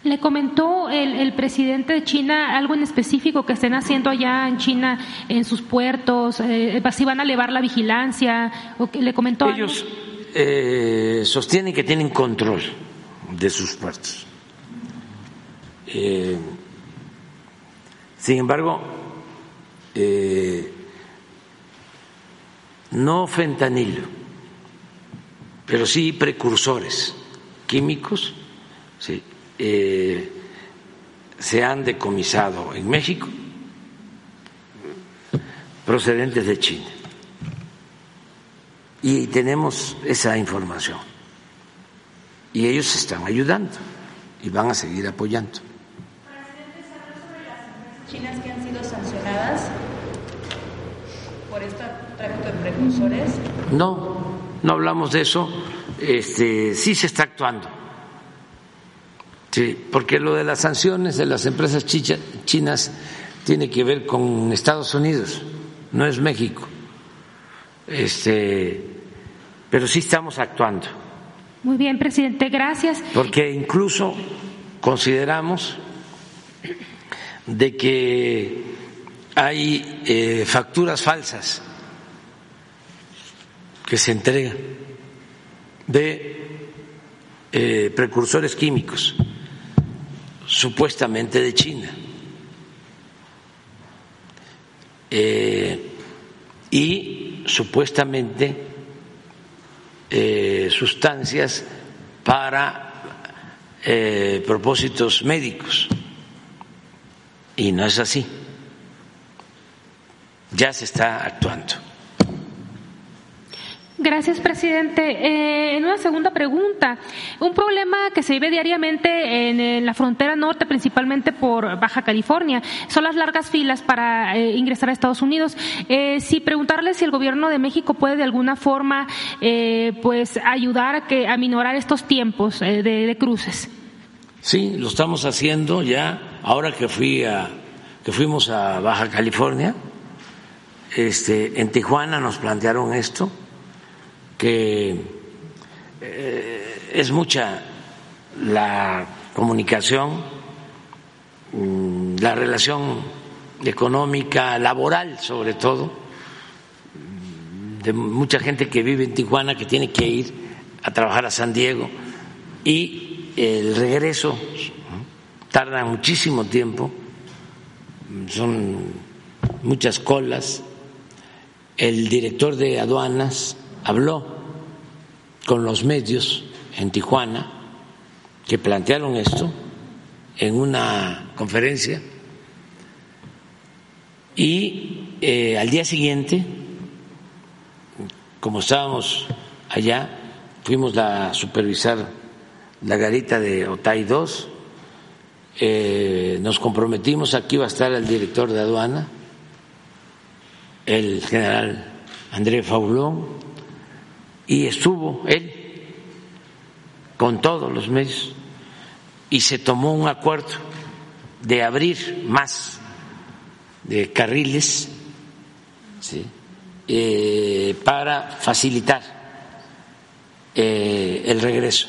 [SPEAKER 5] ¿Le comentó el, presidente de China algo en específico que estén haciendo allá en China en sus puertos? Eh, ¿Si van a elevar la vigilancia? ¿O le comentó
[SPEAKER 1] Ellos eh, sostienen que tienen control de sus puertos. Eh, sin embargo, eh, no fentanilo, pero sí precursores químicos eh, se han decomisado en México procedentes de China. Y tenemos esa información. Y ellos están ayudando y van a seguir apoyando
[SPEAKER 2] chinas que han sido sancionadas por este tráfico de precursores?
[SPEAKER 1] No, no hablamos de eso. Este, sí se está actuando. Sí, porque lo de las sanciones de las empresas chinas tiene que ver con Estados Unidos, no es México. Este, pero sí estamos actuando.
[SPEAKER 5] Muy bien, presidente, gracias.
[SPEAKER 1] Porque incluso consideramos de que hay eh, facturas falsas que se entregan de eh, precursores químicos. supuestamente de China. Eh, y supuestamente eh, sustancias para propósitos médicos. Y no es así. Ya se está actuando.
[SPEAKER 5] Gracias, presidente. Eh, en una segunda pregunta, un problema que se vive diariamente en, la frontera norte, principalmente por Baja California, son las largas filas para eh, ingresar a Estados Unidos. Eh, si preguntarle si el gobierno de México puede de alguna forma, pues, ayudar a que a minorar estos tiempos de, cruces.
[SPEAKER 1] Sí, lo estamos haciendo ya. Ahora que fui a, que fuimos a Baja California, este, en Tijuana nos plantearon esto que eh, es mucha la comunicación, mm, la relación económica, laboral sobre todo, de mucha gente que vive en Tijuana que tiene que ir a trabajar a San Diego y el regreso tarda muchísimo tiempo, son muchas colas. El director de aduanas habló con los medios en Tijuana que plantearon esto en una conferencia y eh, al día siguiente, como estábamos allá, fuimos a supervisar la garita de Otay 2, eh, nos comprometimos, aquí va a estar el director de aduana, el general André Faulón, y estuvo él con todos los medios y se tomó un acuerdo de abrir más de carriles eh, para facilitar eh, el regreso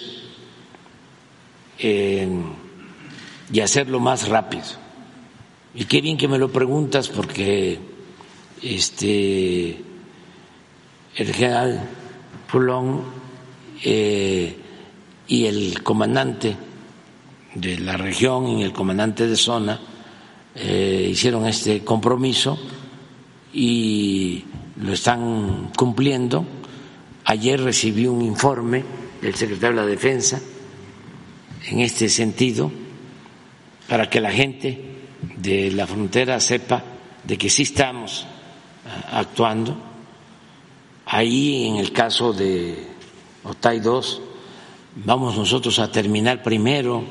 [SPEAKER 1] y hacerlo más rápido. Y qué bien que me lo preguntas porque este el general Pulón eh, y el comandante de la región y el comandante de zona eh, hicieron este compromiso y lo están cumpliendo. Ayer recibí un informe del secretario de la Defensa en este sentido para que la gente de la frontera sepa de que sí estamos actuando Ahí, en el caso de Otay 2, vamos nosotros a terminar primero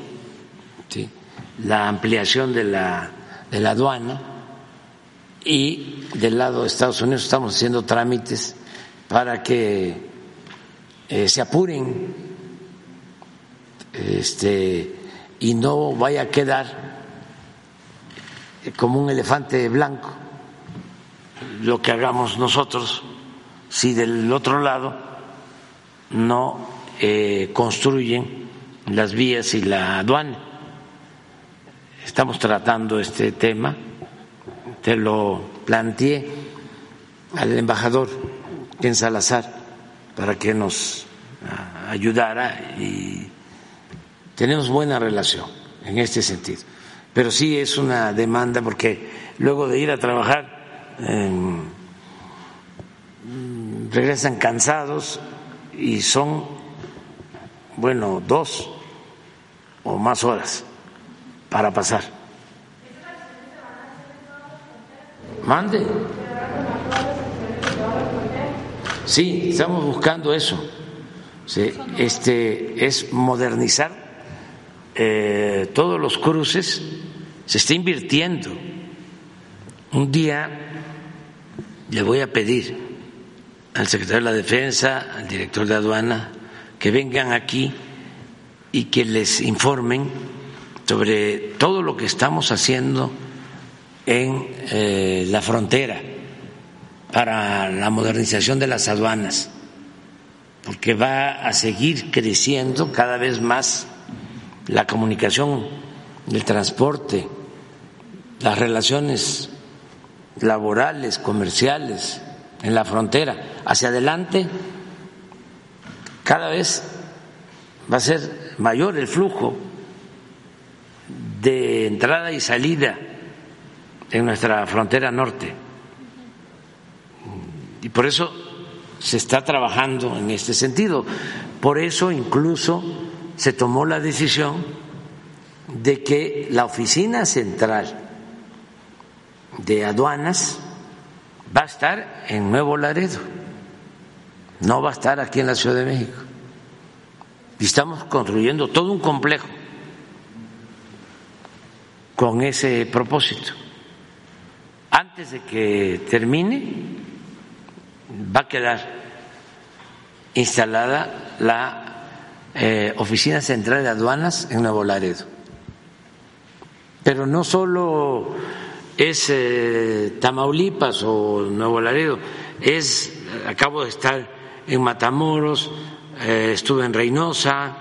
[SPEAKER 1] la ampliación de la, de la aduana y del lado de Estados Unidos estamos haciendo trámites para que eh, se apuren este, y no vaya a quedar como un elefante blanco lo que hagamos nosotros si del otro lado no eh, construyen las vías y la aduana. Estamos tratando este tema, te lo planteé al embajador en Salazar para que nos ah, ayudara y tenemos buena relación en este sentido. Pero sí es una demanda porque luego de ir a trabajar regresan cansados y son, bueno, dos o más horas para pasar. Mande. Sí, estamos buscando eso. este es modernizar eh, todos los cruces. Se está invirtiendo. Un día le voy a pedir al secretario de la Defensa, al director de aduana, que vengan aquí y que les informen sobre todo lo que estamos haciendo en eh, la frontera para la modernización de las aduanas, porque va a seguir creciendo cada vez más la comunicación, el transporte, las relaciones laborales, comerciales en la frontera hacia adelante, cada vez va a ser mayor el flujo de entrada y salida en nuestra frontera norte. Y por eso se está trabajando en este sentido. Por eso incluso se tomó la decisión de que la oficina central de aduanas va a estar en Nuevo Laredo, no va a estar aquí en la Ciudad de México. Y estamos construyendo todo un complejo con ese propósito. Antes de que termine, va a quedar instalada la eh, Oficina Central de Aduanas en Nuevo Laredo. Pero no solo es eh, Tamaulipas o Nuevo Laredo, es, acabo de estar en Matamoros, eh, estuve en Reynosa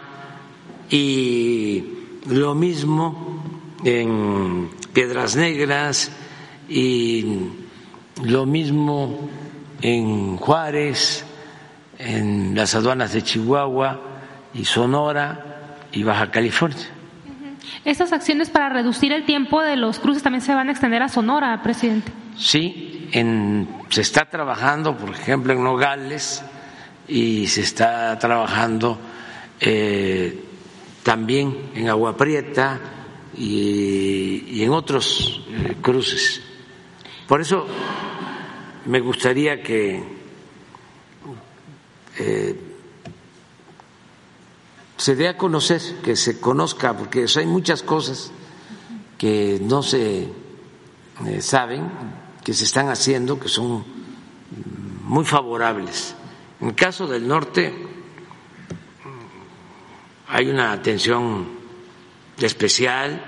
[SPEAKER 1] y lo mismo en Piedras Negras y lo mismo en Juárez, en las aduanas de Chihuahua y Sonora y Baja California.
[SPEAKER 5] Estas acciones para reducir el tiempo de los cruces también se van a extender a Sonora, presidente.
[SPEAKER 1] Sí, en, se está trabajando, por ejemplo, en Nogales y se está trabajando eh, también en Agua Prieta y, en otros eh, cruces. Por eso me gustaría que eh, se dé a conocer, que se conozca, porque hay muchas cosas que no se saben, que se están haciendo, que son muy favorables. En el caso del norte hay una atención especial,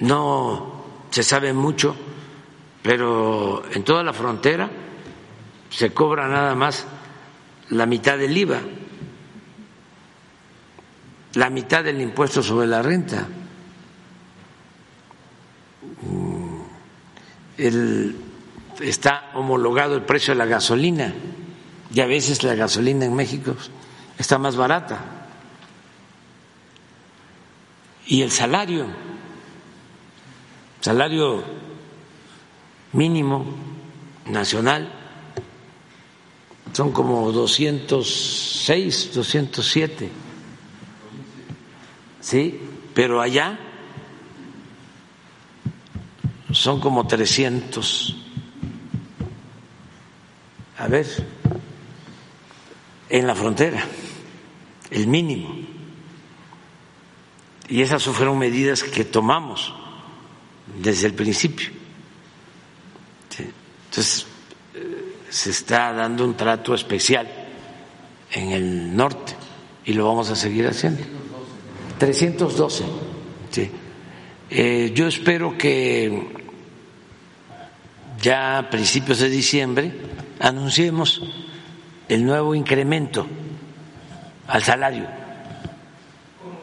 [SPEAKER 1] no se sabe mucho, pero en toda la frontera se cobra nada más la mitad del IVA la mitad del impuesto sobre la renta. Mm, está homologado el precio de la gasolina y a veces la gasolina en México está más barata. Y el salario, salario mínimo nacional, son como 206, 207 ¿sí? Pero allá son como 300. A ver, en la frontera, el mínimo. Y esas fueron medidas que tomamos desde el principio. Entonces, eh, se está dando un trato especial en el norte y lo vamos a seguir haciendo. 312. Sí. Eh, yo espero que ya a principios de diciembre anunciemos el nuevo incremento al salario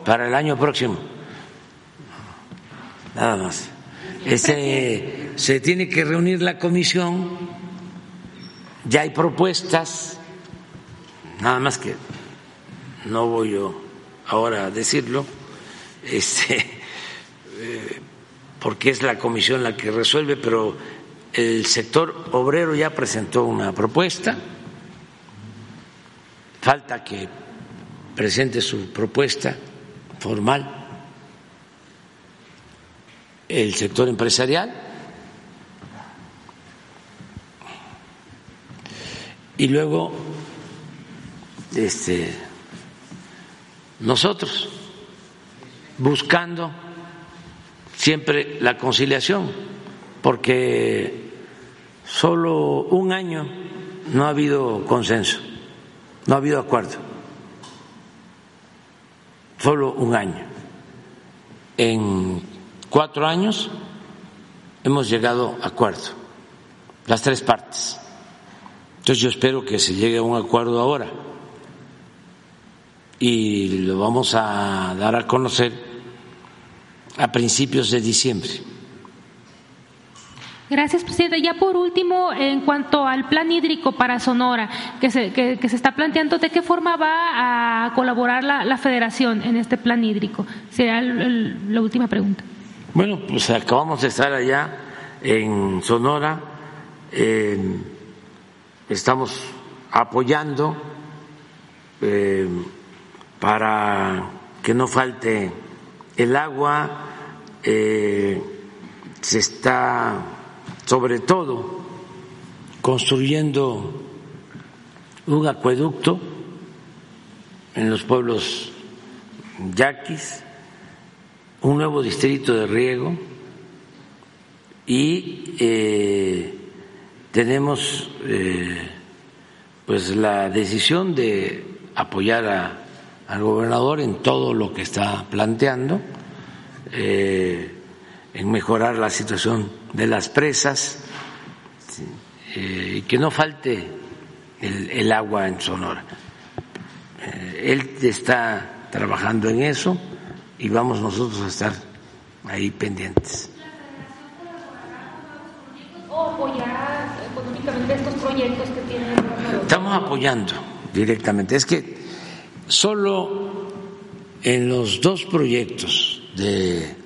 [SPEAKER 1] para el año próximo. Nada más. Este, se tiene que reunir la comisión, ya hay propuestas, nada más que no voy yo ahora decirlo, este, eh, porque es la comisión la que resuelve, pero el sector obrero ya presentó una propuesta, falta que presente su propuesta formal el sector empresarial y luego este nosotros, buscando siempre la conciliación, porque solo un año no ha habido consenso, no ha habido acuerdo, solo un año. En cuatro años hemos llegado a acuerdo, las tres partes. Entonces yo espero que se llegue a un acuerdo ahora y lo vamos a dar a conocer a principios de diciembre.
[SPEAKER 5] Gracias, presidente. Ya por último, en cuanto al plan hídrico para Sonora, que se, que, se está planteando, ¿de qué forma va a colaborar la, federación en este plan hídrico? Será la última pregunta.
[SPEAKER 1] Bueno, pues acabamos de estar allá en Sonora. estamos apoyando eh, para que no falte el agua. Eh, se está sobre todo construyendo un acueducto en los pueblos yaquis, un nuevo distrito de riego y eh, tenemos eh, pues la decisión de apoyar al gobernador en todo lo que está planteando, eh, en mejorar la situación de las presas eh, y que no falte el, agua en Sonora. Eh, él está trabajando en eso y vamos nosotros a estar ahí pendientes. económicamente estos proyectos que tienen? Estamos apoyando directamente. Es que solo en los dos proyectos de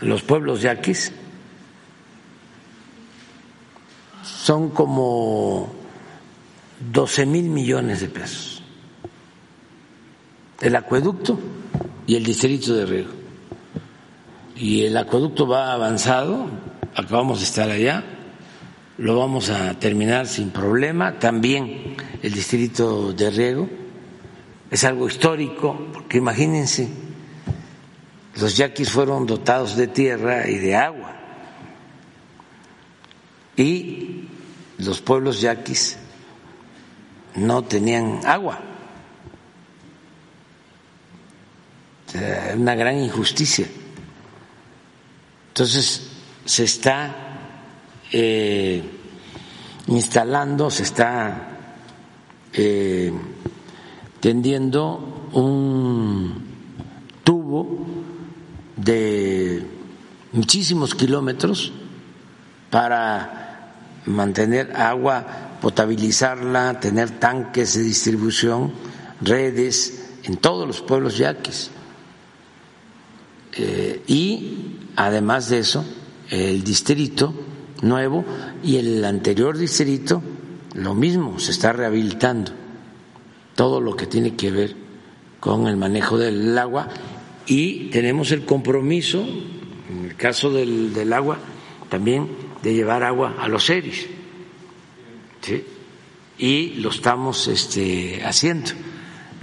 [SPEAKER 1] los pueblos yaquis son como 12 mil millones de pesos. El acueducto y el distrito de riego. Y el acueducto va avanzado, acabamos de estar allá, lo vamos a terminar sin problema. También el distrito de riego es algo histórico, porque imagínense, los yaquis fueron dotados de tierra y de agua. Y los pueblos yaquis no tenían agua. Una gran injusticia. Entonces se está eh, instalando, se está eh, tendiendo un tubo de muchísimos kilómetros para mantener agua, potabilizarla, tener tanques de distribución, redes en todos los pueblos yaquis. Eh, y además de eso, el distrito nuevo y el anterior distrito lo mismo, se está rehabilitando todo lo que tiene que ver con el manejo del agua y tenemos el compromiso, en el caso del, agua, también de llevar agua a los seres. Y lo estamos este, haciendo.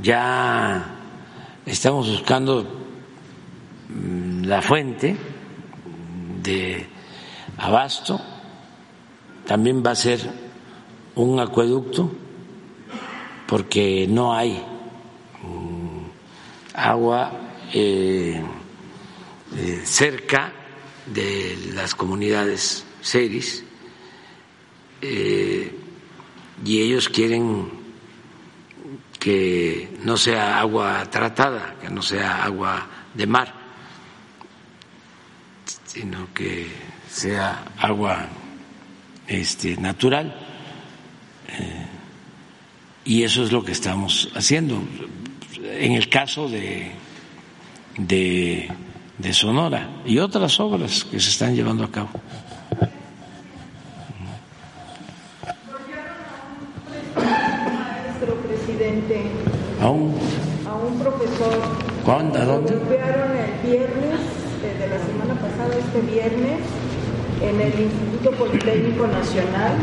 [SPEAKER 1] Ya estamos buscando mm, la fuente de abasto, también va a ser un acueducto porque no hay mm, agua eh, eh, cerca de las comunidades seris eh, y ellos quieren que no sea agua tratada, que no sea agua de mar, sino que sea agua este, natural. Y eso es lo que estamos haciendo. En el caso de, de, de Sonora y otras obras que se están llevando a cabo. ¿A un?
[SPEAKER 6] A un profesor.
[SPEAKER 1] ¿Cuándo? ¿A dónde?
[SPEAKER 6] el viernes eh, de la semana pasada, este viernes, en el Instituto Politécnico Nacional.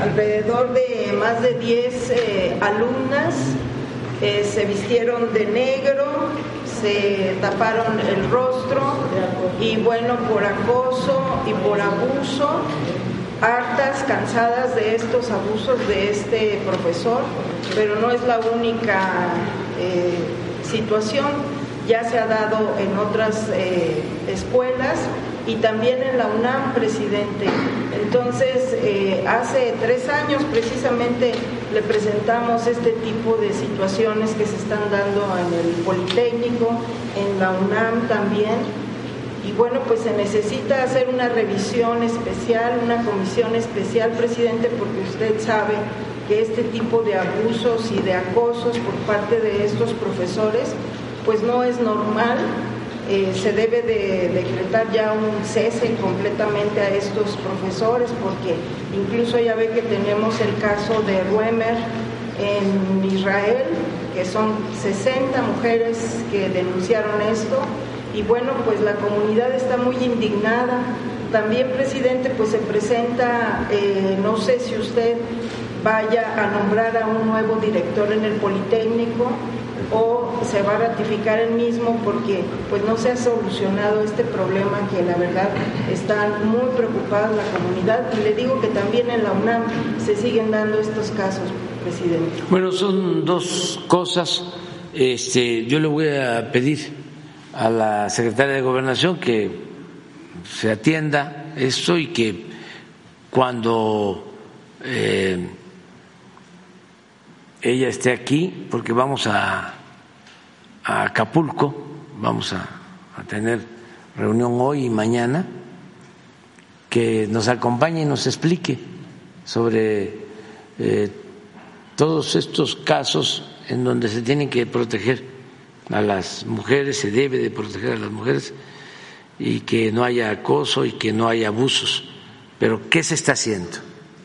[SPEAKER 6] Alrededor de más de 10 eh, alumnas eh, se vistieron de negro, se taparon el rostro y bueno, por acoso y por abuso, hartas, cansadas de estos abusos de este profesor, pero no es la única eh, situación, ya se ha dado en otras escuelas y también en la UNAM, presidente. Entonces, eh, hace tres años precisamente le presentamos este tipo de situaciones que se están dando en el Politécnico, en la UNAM también, y bueno, pues se necesita hacer una revisión especial, una comisión especial, presidente, porque usted sabe que este tipo de abusos y de acosos por parte de estos profesores, pues no es normal. Eh, se debe de decretar ya un cese completamente a estos profesores, porque incluso ya ve que tenemos el caso de Ruemer en Israel, que son 60 mujeres que denunciaron esto y bueno, pues la comunidad está muy indignada. También, presidente, pues se presenta, eh, no sé si usted vaya a nombrar a un nuevo director en el Politécnico o se va a ratificar el mismo porque pues no se ha solucionado este problema que la verdad están muy preocupadas la comunidad y le digo que también en la UNAM se siguen dando estos casos, presidente.
[SPEAKER 1] Bueno, son dos cosas. Este, yo le voy a pedir a la secretaria de Gobernación que se atienda esto y que cuando eh, ella esté aquí, porque vamos a, a Acapulco, vamos a, tener reunión hoy y mañana, que nos acompañe y nos explique sobre eh, todos estos casos en donde se tienen que proteger a las mujeres, se debe de proteger a las mujeres y que no haya acoso y que no haya abusos. Pero ¿qué se está haciendo?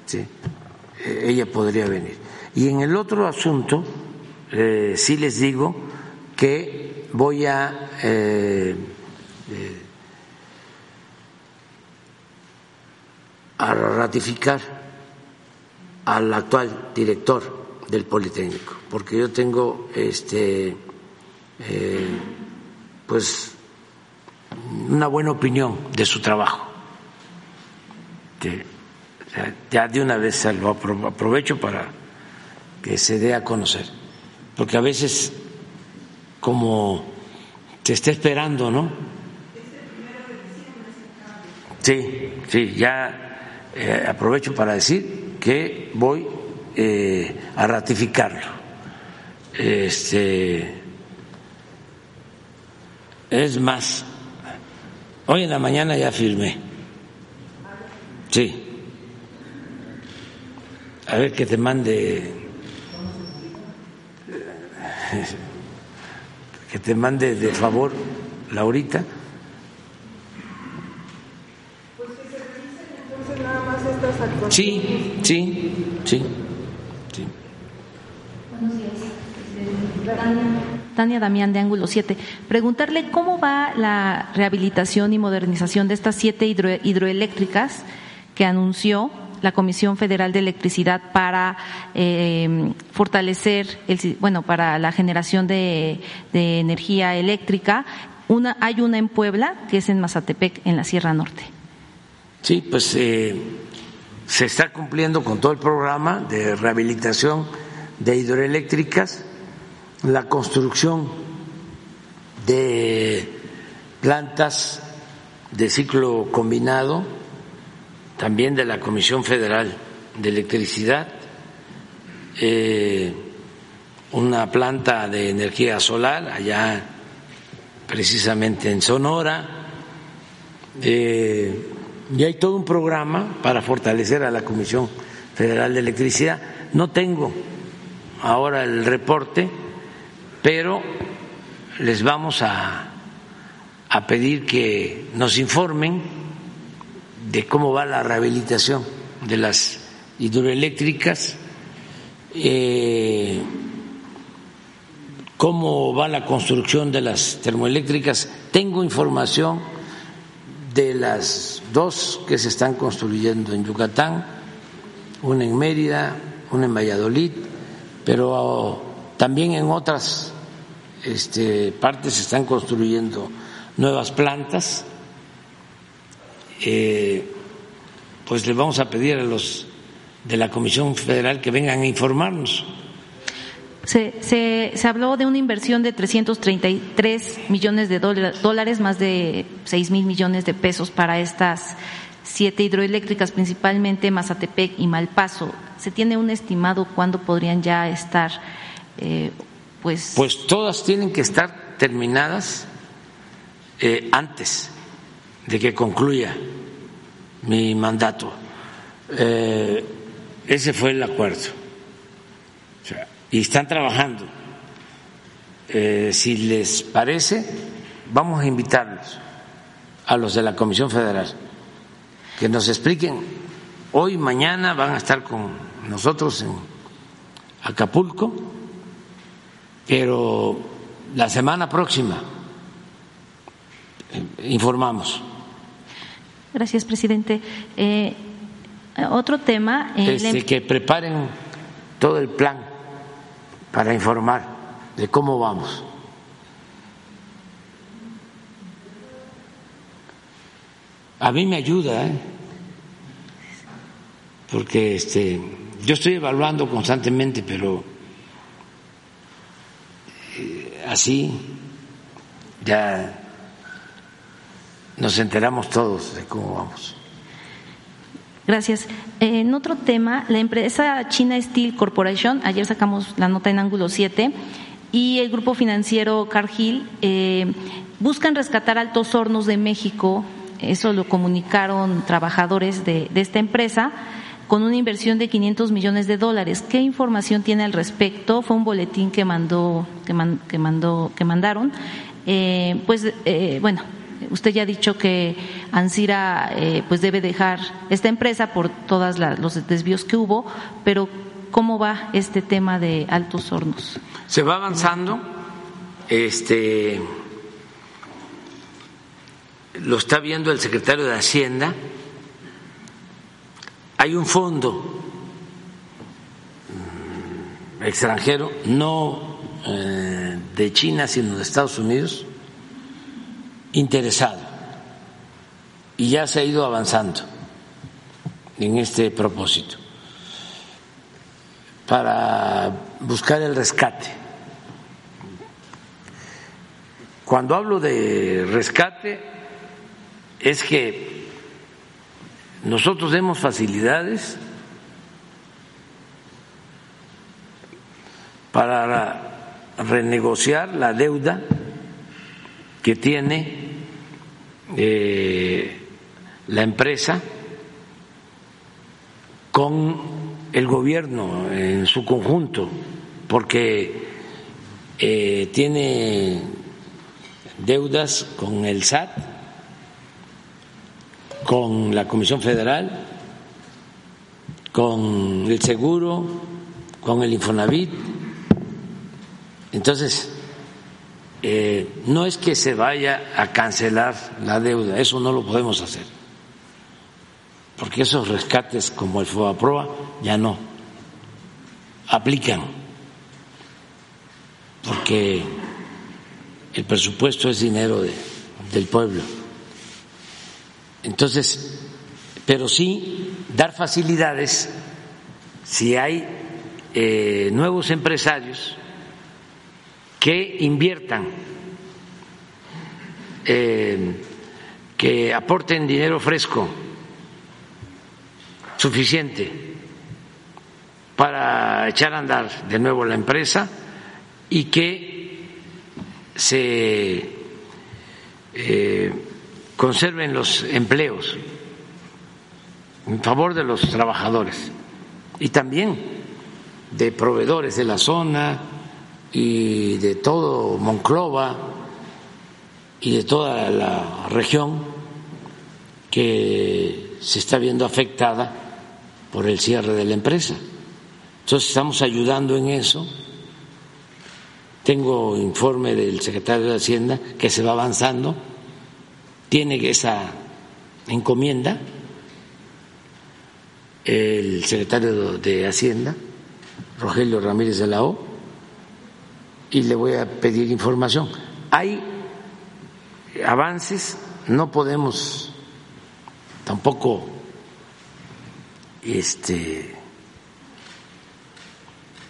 [SPEAKER 1] ¿Sí? Eh, ella podría venir. Y en el otro asunto, eh, sí les digo que voy a eh, a ratificar al actual director del Politécnico, porque yo tengo este eh, pues una buena opinión de su trabajo. ya de una vez lo aprovecho para que se dé a conocer, porque a veces como se está esperando, ¿no? Sí, sí, ya eh, aprovecho para decir que voy eh, a ratificarlo. Este, es más, hoy en la mañana ya firmé. Sí. A ver que te mande. Que te mande de favor, Laurita.
[SPEAKER 6] Pues.
[SPEAKER 1] Sí, sí, sí. sí.
[SPEAKER 7] Días. Tania Damián de Ángulo 7, preguntarle cómo va la rehabilitación y modernización de estas siete hidroeléctricas que anunció la Comisión Federal de Electricidad para eh, fortalecer, el, bueno, para la generación de, energía eléctrica. Una, hay una en Puebla, que es en Mazatepec, en la Sierra Norte.
[SPEAKER 1] Sí, pues eh, se está cumpliendo con todo el programa de rehabilitación de hidroeléctricas la construcción de plantas de ciclo combinado, también de la Comisión Federal de Electricidad, eh, una planta de energía solar allá precisamente en Sonora, eh, y hay todo un programa para fortalecer a la Comisión Federal de Electricidad. No tengo ahora el reporte pero les vamos a, a pedir que nos informen de cómo va la rehabilitación de las hidroeléctricas, eh, cómo va la construcción de las termoeléctricas. Tengo información de las dos que se están construyendo en Yucatán, una en Mérida, una en Valladolid, pero también en otras este, partes se están construyendo nuevas plantas. Eh, pues le vamos a pedir a los de la Comisión Federal que vengan a informarnos.
[SPEAKER 7] Se, se, se, habló de una inversión de 333 millones de dólares, más de 6 mil millones de pesos para estas siete hidroeléctricas, principalmente Mazatepec y Malpaso. ¿Se tiene un estimado cuándo podrían ya estar eh, pues...
[SPEAKER 1] Pues todas tienen que estar terminadas eh, antes de que concluya mi mandato. Eh, ese fue el acuerdo. y están trabajando. Eh, si les parece, vamos a invitarlos a los de la Comisión Federal que nos expliquen. Hoy, mañana van a estar con nosotros en Acapulco, pero la semana próxima informamos.
[SPEAKER 7] Gracias, presidente. Eh, otro tema.
[SPEAKER 1] Eh, este, que preparen todo el plan para informar de cómo vamos. A mí me ayuda, ¿eh? porque este, yo estoy evaluando constantemente, pero eh, así ya nos enteramos todos de cómo vamos.
[SPEAKER 7] Gracias. En otro tema, la empresa China Steel Corporation, ayer sacamos la nota en ángulo 7, y el grupo financiero Cargill eh, buscan rescatar Altos Hornos de México, eso lo comunicaron trabajadores de, esta empresa, con una inversión de 500 millones de dólares. ¿Qué información tiene al respecto? Fue un boletín que mandó, que, que mandó, que mandaron. Eh, pues, eh, bueno, usted ya ha dicho que Ansira eh, pues debe dejar esta empresa por todos los desvíos que hubo, pero ¿cómo va este tema de Altos Hornos?
[SPEAKER 1] Se va avanzando, este, lo está viendo el secretario de Hacienda. Hay un fondo mm, extranjero, no eh, de China, sino de Estados Unidos, interesado y ya se ha ido avanzando en este propósito para buscar el rescate. Cuando hablo de rescate es que nosotros demos facilidades para renegociar la deuda que tiene eh, la empresa con el gobierno en su conjunto, porque eh, tiene deudas con el SAT, con la Comisión Federal, con el Seguro, con el Infonavit. Entonces, eh, no es que se vaya a cancelar la deuda, eso no lo podemos hacer, porque esos rescates como el FOBAPROA ya no aplican, porque el presupuesto es dinero del pueblo. Entonces, pero sí dar facilidades si hay eh, nuevos empresarios que inviertan, eh, que aporten dinero fresco suficiente para echar a andar de nuevo la empresa y que se eh, conserven los empleos en favor de los trabajadores y también de proveedores de la zona, y de todo Monclova y de toda la región que se está viendo afectada por el cierre de la empresa. Entonces estamos ayudando en eso. Tengo informe del secretario de Hacienda que se va avanzando, tiene esa encomienda el secretario de Hacienda, Rogelio Ramírez de la O, y le voy a pedir información. Hay avances, no podemos tampoco este,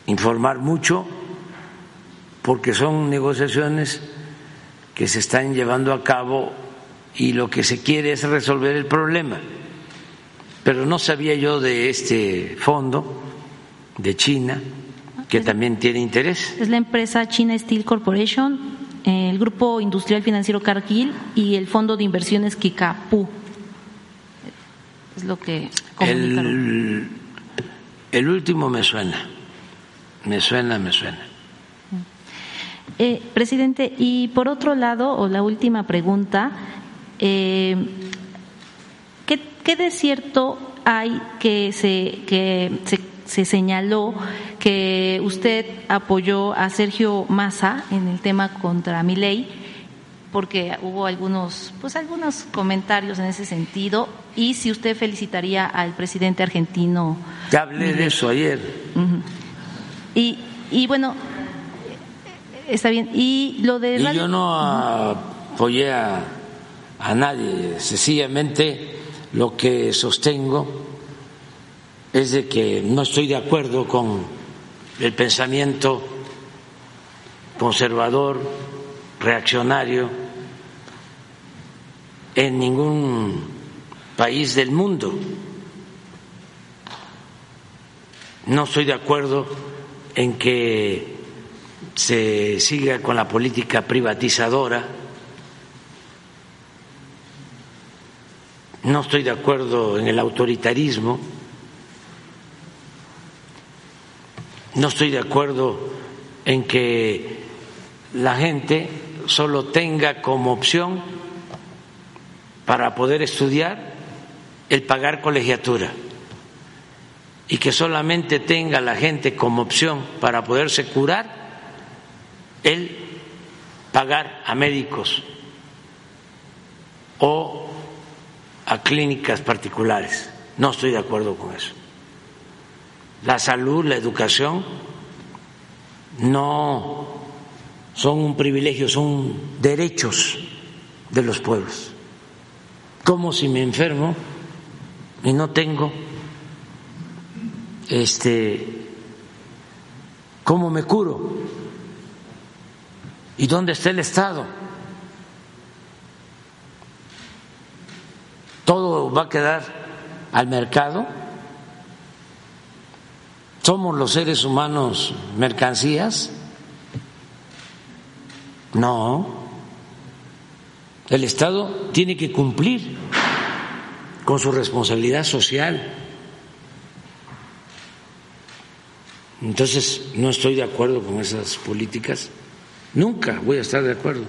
[SPEAKER 1] informar mucho porque son negociaciones que se están llevando a cabo y lo que se quiere es resolver el problema. Pero no sabía yo de este fondo de China que también tiene interés.
[SPEAKER 7] Es la empresa China Steel Corporation. el Grupo Industrial Financiero Cargill y el Fondo de Inversiones Kikapú. Es lo que.
[SPEAKER 1] El, el último me suena, me suena, me suena.
[SPEAKER 7] Eh, presidente, y por otro lado, o la última pregunta, eh, ¿qué, ¿qué de cierto hay que se, que se, se señaló que usted apoyó a Sergio Massa en el tema contra mi ley? porque hubo algunos, pues algunos comentarios en ese sentido y si usted felicitaría al presidente argentino.
[SPEAKER 1] Ya hablé de eso ayer.
[SPEAKER 7] Y, y bueno, está bien. Y lo de
[SPEAKER 1] Y yo no apoyé a, a nadie, sencillamente lo que sostengo es de que no estoy de acuerdo con el pensamiento conservador, reaccionario en ningún país del mundo. No estoy de acuerdo en que se siga con la política privatizadora. No estoy de acuerdo en el autoritarismo. No estoy de acuerdo en que la gente solo tenga como opción para poder estudiar el pagar colegiatura y que solamente tenga la gente como opción para poderse curar el pagar a médicos o a clínicas particulares. No estoy de acuerdo con eso. La salud, la educación no son un privilegio, son derechos de los pueblos. Como si me enfermo y no tengo este cómo me curo y dónde está el Estado. Todo va a quedar al mercado. ¿Somos los seres humanos mercancías? No. El Estado tiene que cumplir con su responsabilidad social. Entonces, no estoy de acuerdo con esas políticas. Nunca voy a estar de acuerdo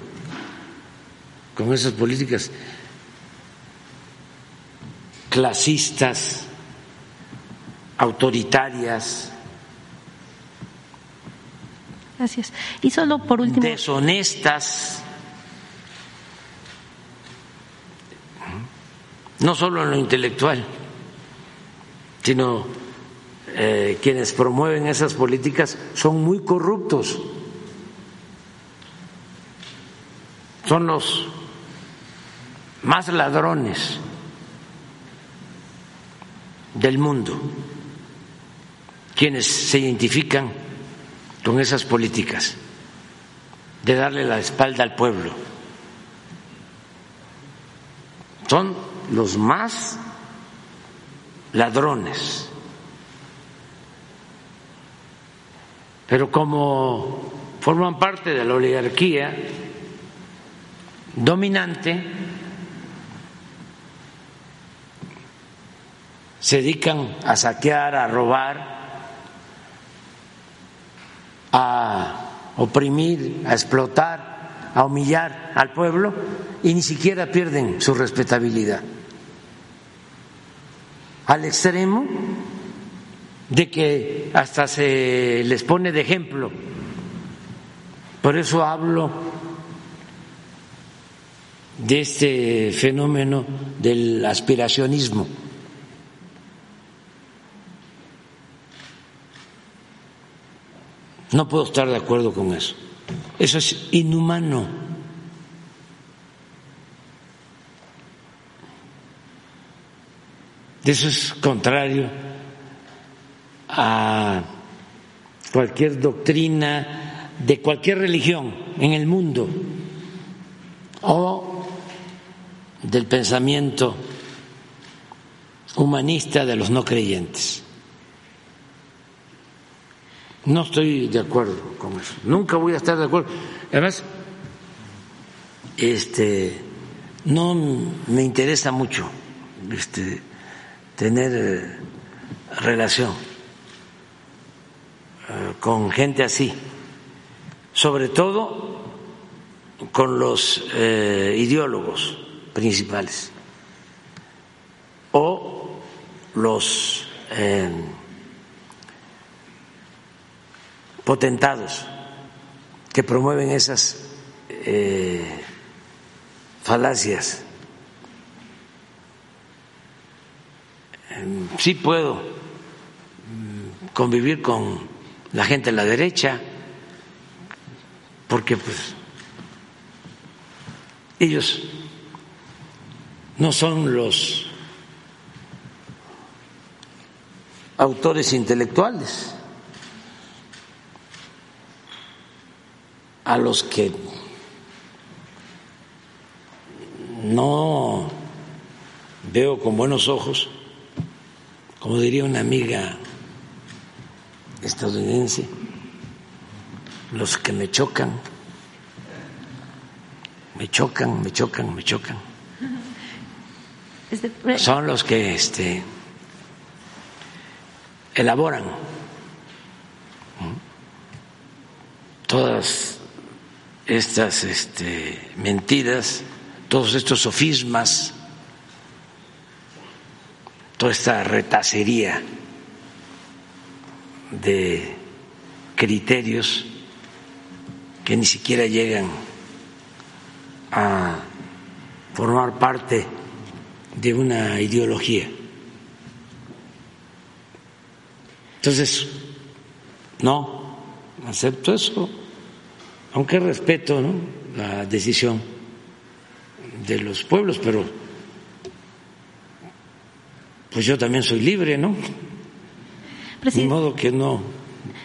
[SPEAKER 1] con esas políticas clasistas, autoritarias,
[SPEAKER 7] Gracias. Y solo por último.
[SPEAKER 1] deshonestas, no solo en lo intelectual, sino eh, quienes promueven esas políticas son muy corruptos, son los más ladrones del mundo, quienes se identifican con esas políticas de darle la espalda al pueblo. Son los más ladrones. Pero como forman parte de la oligarquía dominante, se dedican a saquear, a robar, a oprimir, a explotar, a humillar al pueblo y ni siquiera pierden su respetabilidad. Al extremo de que hasta se les pone de ejemplo. Por eso hablo de este fenómeno del aspiracionismo. No puedo estar de acuerdo con eso. Eso es inhumano. Eso es contrario a cualquier doctrina de cualquier religión en el mundo o del pensamiento humanista de los no creyentes. No estoy de acuerdo con eso. Nunca voy a estar de acuerdo. Además, este, no me interesa mucho este, tener eh, relación eh, con gente así, sobre todo con los eh, ideólogos principales o los potentados que promueven esas falacias. Sí puedo mm, convivir con la gente de la derecha, porque pues ellos no son los autores intelectuales a los que no veo con buenos ojos, como diría una amiga estadounidense, los que me chocan, me chocan, me chocan, me chocan. Este, Son los que este, elaboran todas estas este, mentiras todos estos sofismas, toda esta retacería de criterios que ni siquiera llegan a formar parte de una ideología. Entonces, no, acepto eso, aunque respeto la decisión de los pueblos, pero pues yo también soy libre, ¿no? De modo que no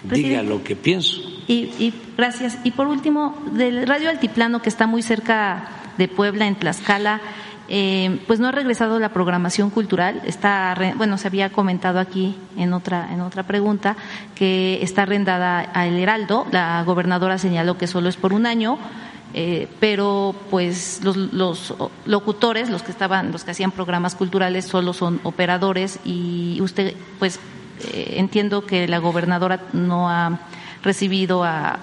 [SPEAKER 1] diga lo que pienso.
[SPEAKER 7] Y, gracias. Y por último, del Radio Altiplano, que está muy cerca de Puebla, en Tlaxcala, eh, pues no ha regresado la programación cultural. Está, bueno, se había comentado aquí en otra, en otra pregunta que está arrendada a El Heraldo. La gobernadora señaló que solo es por un año eh, pero pues los, los, locutores, los que estaban, los que hacían programas culturales, solo son operadores y usted, pues eh, entiendo que la gobernadora no ha recibido a,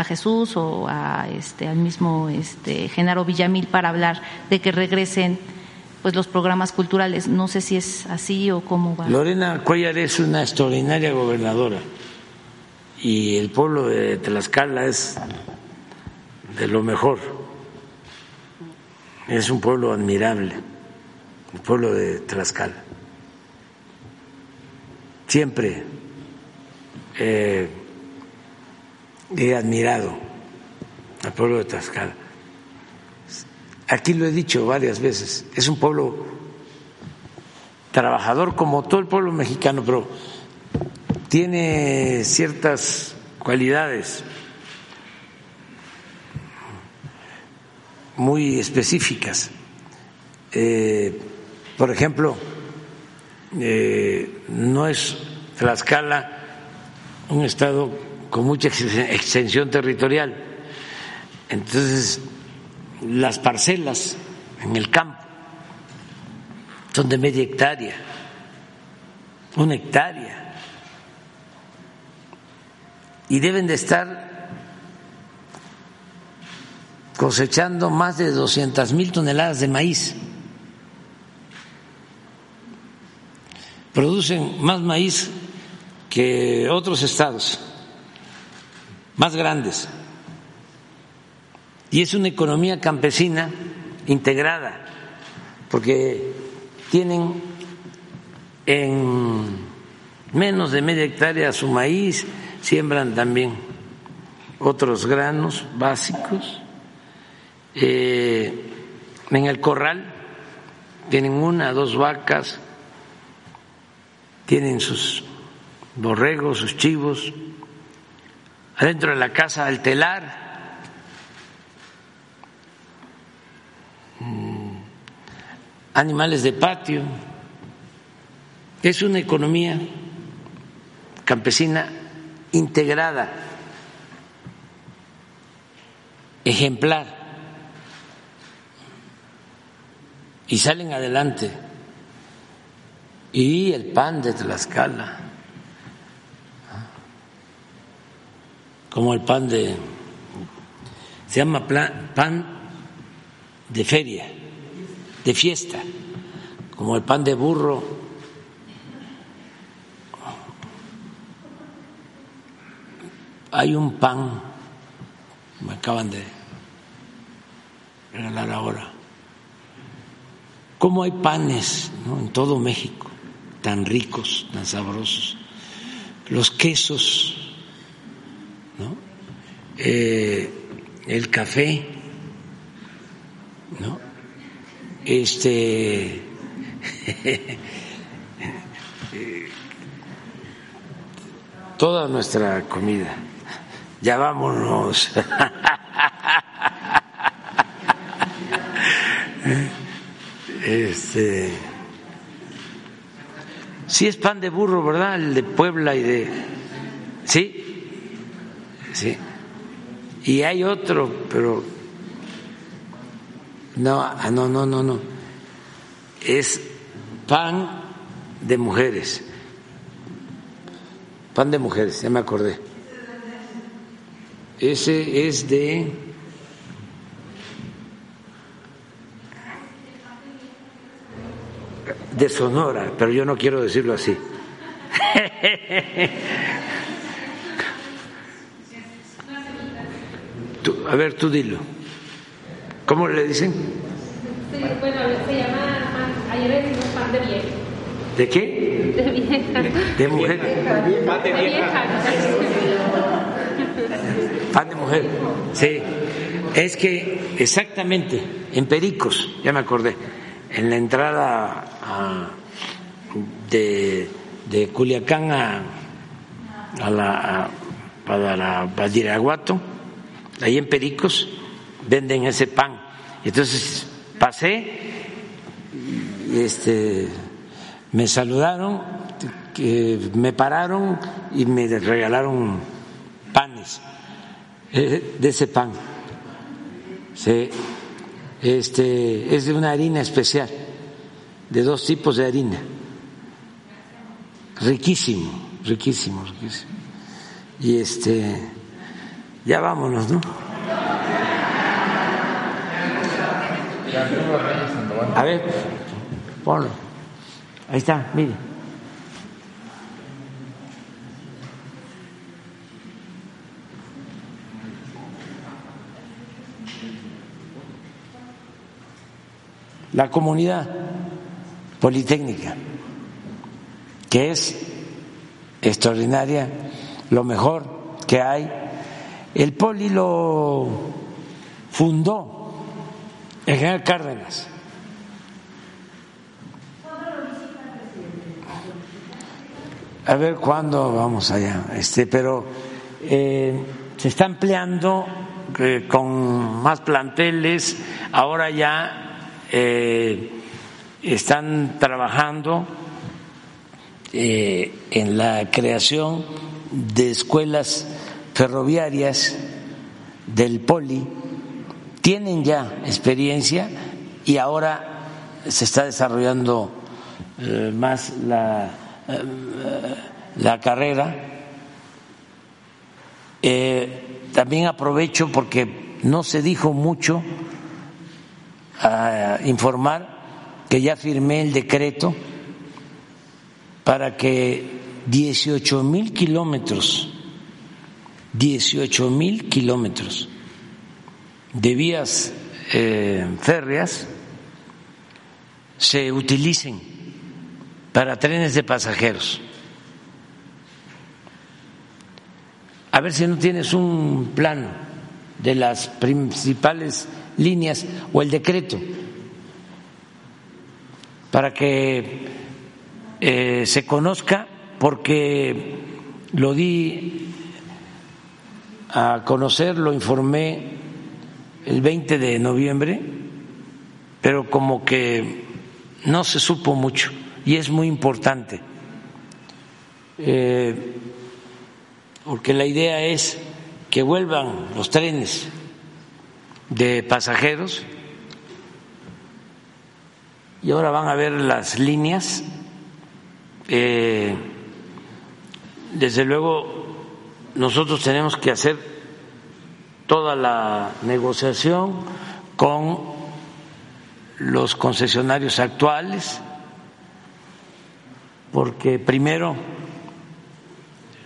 [SPEAKER 7] a Jesús o a este al mismo este Genaro Villamil para hablar de que regresen pues los programas culturales. No sé si es así o cómo va.
[SPEAKER 1] Lorena Cuellar es una extraordinaria gobernadora y el pueblo de Tlaxcala es de lo mejor. Es un pueblo admirable, el pueblo de Tlaxcala. Siempre eh, he admirado al pueblo de Tlaxcala. Aquí lo he dicho varias veces, es un pueblo trabajador como todo el pueblo mexicano, pero tiene ciertas cualidades muy específicas. Eh, por ejemplo, eh, no es Tlaxcala un estado con mucha extensión territorial. Entonces, las parcelas en el campo son de media hectárea, una hectárea, y deben de estar cosechando más de 200 mil toneladas de maíz. Producen más maíz que otros estados, más grandes. Y es una economía campesina integrada, porque tienen en menos de media hectárea su maíz, siembran también otros granos básicos eh, en el corral tienen una, dos vacas, tienen sus borregos, sus chivos, adentro de la casa el telar, mm, animales de patio. Es una economía campesina integrada, ejemplar y salen adelante. Y el pan de Tlaxcala, como el pan de, se llama pan de feria, de fiesta, como el pan de burro. Hay un pan, me acaban de regalar ahora. ¿Cómo hay panes en todo México tan ricos, tan sabrosos? Los quesos, ¿no? Eh, el café, ¿no? Este. toda nuestra comida. Ya vámonos. Este. Sí es pan de burro, ¿verdad? El de Puebla y de. Sí, sí. Y hay otro, pero. No, ah, no, no, no, no. Es pan de mujeres. Pan de mujeres, ya me acordé. Ese es de de Sonora, pero yo no quiero decirlo así. a ver, tú dilo. ¿Cómo le dicen?
[SPEAKER 5] bueno, se llama, ayer decimos pan de vieja.
[SPEAKER 1] ¿De qué?
[SPEAKER 5] De vieja.
[SPEAKER 1] De mujer.
[SPEAKER 5] Pan de vieja.
[SPEAKER 1] Pan de mujer. Sí. Es que exactamente, en Pericos, ya me acordé, en la entrada de, de Culiacán a, a la, a, para la Badiraguato, ahí en Pericos, venden ese pan. Entonces pasé, este, me saludaron, me pararon y me regalaron panes eh, de ese pan. Sí, este, es de una harina especial de dos tipos de harina. Riquísimo, riquísimo, riquísimo. Y este, ya vámonos, ¿no? A ver, ponlo. Ahí está, mire. La comunidad Politécnica, que es extraordinaria, lo mejor que hay. El Poli lo fundó el general Cárdenas. A ver cuándo vamos allá, este, pero eh, se está ampliando eh, con más planteles, ahora ya eh, están trabajando en la creación de escuelas ferroviarias del Poli, tienen ya experiencia y ahora se está desarrollando eh, más la, eh, la carrera. también aprovecho porque no se dijo mucho a informar que ya firmé el decreto para que 18 mil kilómetros, 18 mil kilómetros de vías eh, férreas se utilicen para trenes de pasajeros. A ver si no tienes un plano de las principales líneas o el decreto para que eh, se conozca, porque lo di a conocer, lo informé el 20 de noviembre, pero como que no se supo mucho y es muy importante, eh, porque la idea es que vuelvan los trenes de pasajeros y ahora van a ver las líneas. Eh, desde luego, nosotros tenemos que hacer toda la negociación con los concesionarios actuales, porque primero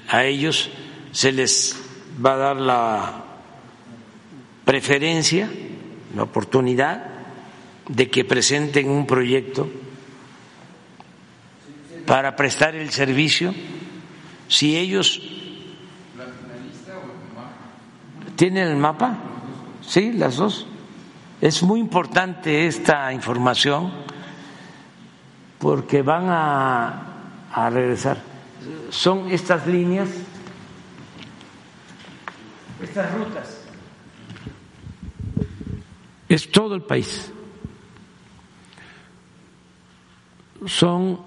[SPEAKER 1] a ellos se les va a dar la preferencia, la oportunidad de que presenten un proyecto para prestar el servicio. Si ellos tienen el mapa, sí, las dos. Es muy importante esta información porque van a, a regresar. Son estas líneas, estas rutas. Es todo el país. Son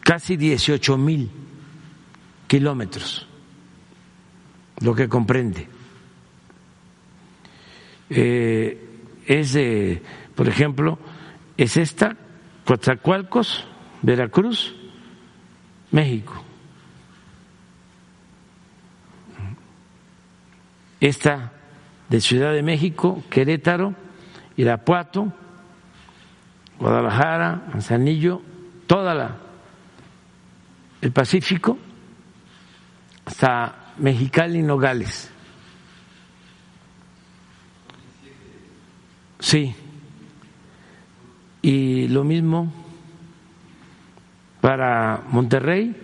[SPEAKER 1] casi 18 mil kilómetros, lo que comprende. Eh, es, de, por ejemplo, es esta, Coatzacoalcos, Veracruz, México. Esta de Ciudad de México, Querétaro, Irapuato, Guadalajara, Manzanillo, toda la el Pacífico hasta Mexicali Nogales. Sí. Y lo mismo para Monterrey,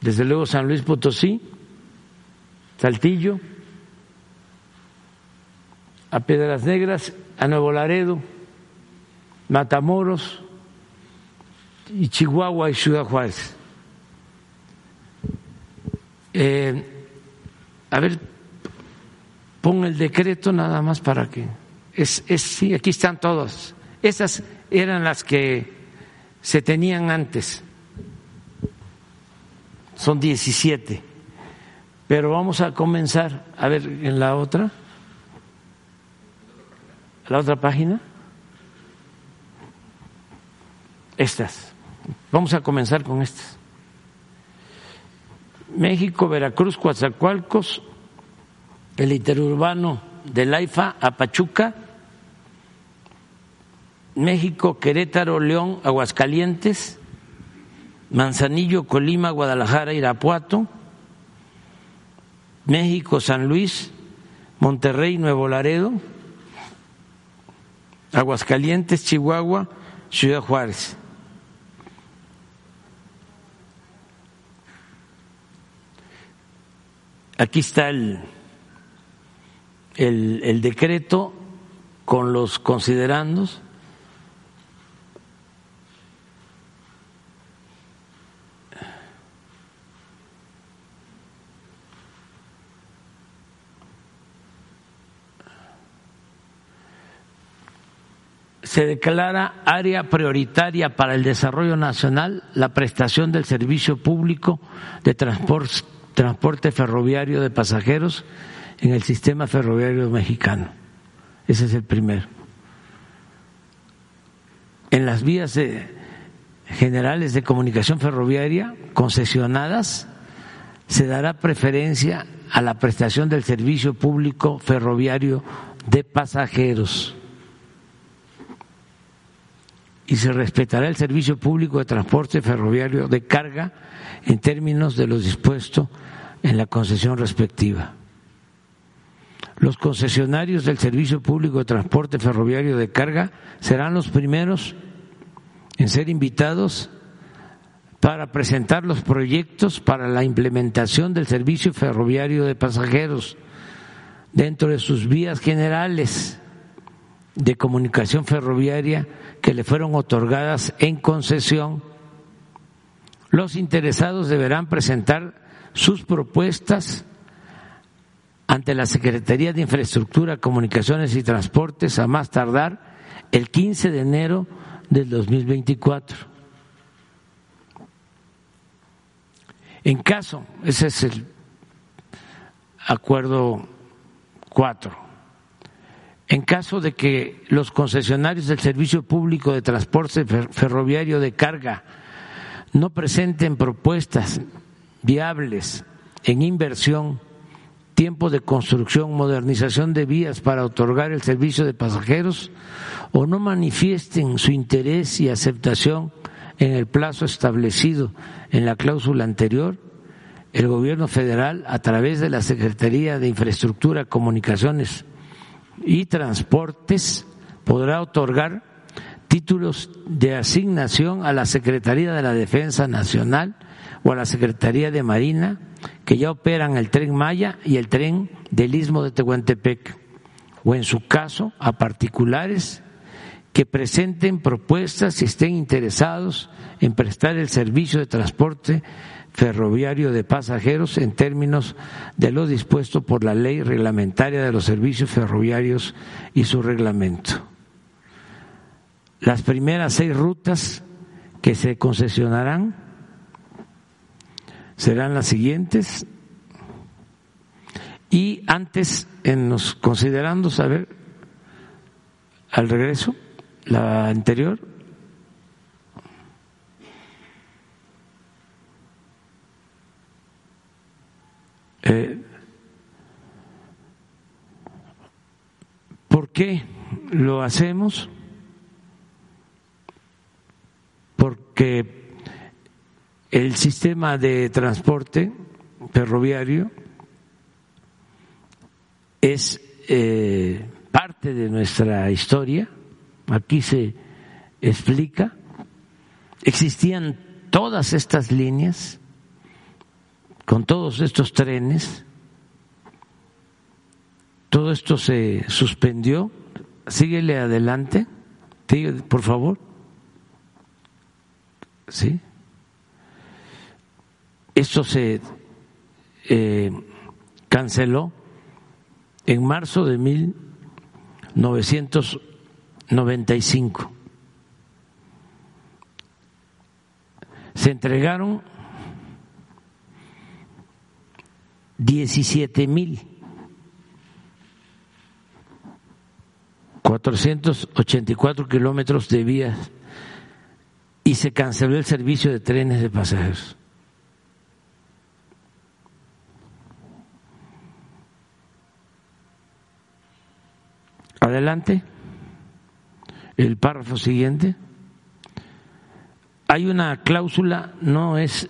[SPEAKER 1] desde luego San Luis Potosí, Saltillo, a Piedras Negras, a Nuevo Laredo, Matamoros y Chihuahua y Ciudad Juárez. Eh, a ver, pon el decreto nada más para que. Es, es, sí, aquí están todas. Esas eran las que se tenían antes. Son 17. Pero vamos a comenzar, a ver, en la otra la otra página. Estas. Vamos a comenzar con estas. México, Veracruz, Coatzacoalcos, el interurbano de Laifa a Pachuca, México, Querétaro, León, Aguascalientes, Manzanillo, Colima, Guadalajara, Irapuato, México, San Luis, Monterrey, Nuevo Laredo, Aguascalientes, Chihuahua, Ciudad Juárez. Aquí está el, el, decreto con los considerandos. se declara área prioritaria para el desarrollo nacional la prestación del servicio público de transporte, ferroviario de pasajeros en el sistema ferroviario mexicano. Ese es el primero. En las vías generales de comunicación ferroviaria concesionadas se dará preferencia a la prestación del servicio público ferroviario de pasajeros y se respetará el servicio público de transporte ferroviario de carga en términos de lo dispuesto en la concesión respectiva. Los concesionarios del servicio público de transporte ferroviario de carga serán los primeros en ser invitados para presentar los proyectos para la implementación del servicio ferroviario de pasajeros dentro de sus vías generales de comunicación ferroviaria que le fueron otorgadas en concesión, los interesados deberán presentar sus propuestas ante la Secretaría de Infraestructura, Comunicaciones y Transportes a más tardar el 15 de enero del 2024. En caso, ese es el acuerdo 4 en caso de que los concesionarios del Servicio Público de Transporte Ferroviario de Carga no presenten propuestas viables en inversión, tiempo de construcción, modernización de vías para otorgar el servicio de pasajeros o no manifiesten su interés y aceptación en el plazo establecido en la cláusula anterior, el gobierno federal, a través de la Secretaría de Infraestructura, Comunicaciones y Transportes, podrá otorgar títulos de asignación a la Secretaría de la Defensa Nacional o a la Secretaría de Marina que ya operan el tren Maya y el tren del Istmo de Tehuantepec, o en su caso a particulares que presenten propuestas y estén interesados en prestar el servicio de transporte ferroviario de pasajeros en términos de lo dispuesto por la ley reglamentaria de los servicios ferroviarios y su reglamento. Las primeras seis rutas que se concesionarán serán las siguientes. Y antes, en los considerando saber al regreso, la anterior. Eh, ¿Por qué lo hacemos? Porque el sistema de transporte ferroviario es eh, parte de nuestra historia. Aquí se explica, existían todas estas líneas con todos estos trenes, todo esto se suspendió, síguele adelante, por favor. ¿Sí? Esto se eh, canceló en marzo de 1900 95. Se entregaron 17 mil 484 kilómetros de vías y se canceló el servicio de trenes de pasajeros. Adelante el párrafo siguiente, hay una cláusula, no es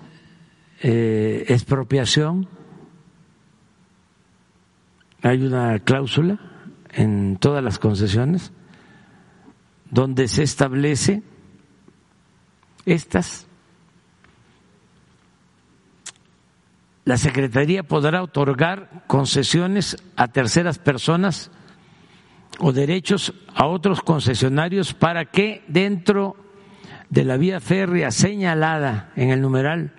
[SPEAKER 1] eh, expropiación, hay una cláusula en todas las concesiones donde se establece estas. La Secretaría podrá otorgar concesiones a terceras personas o derechos a otros concesionarios para que dentro de la vía férrea señalada en el numeral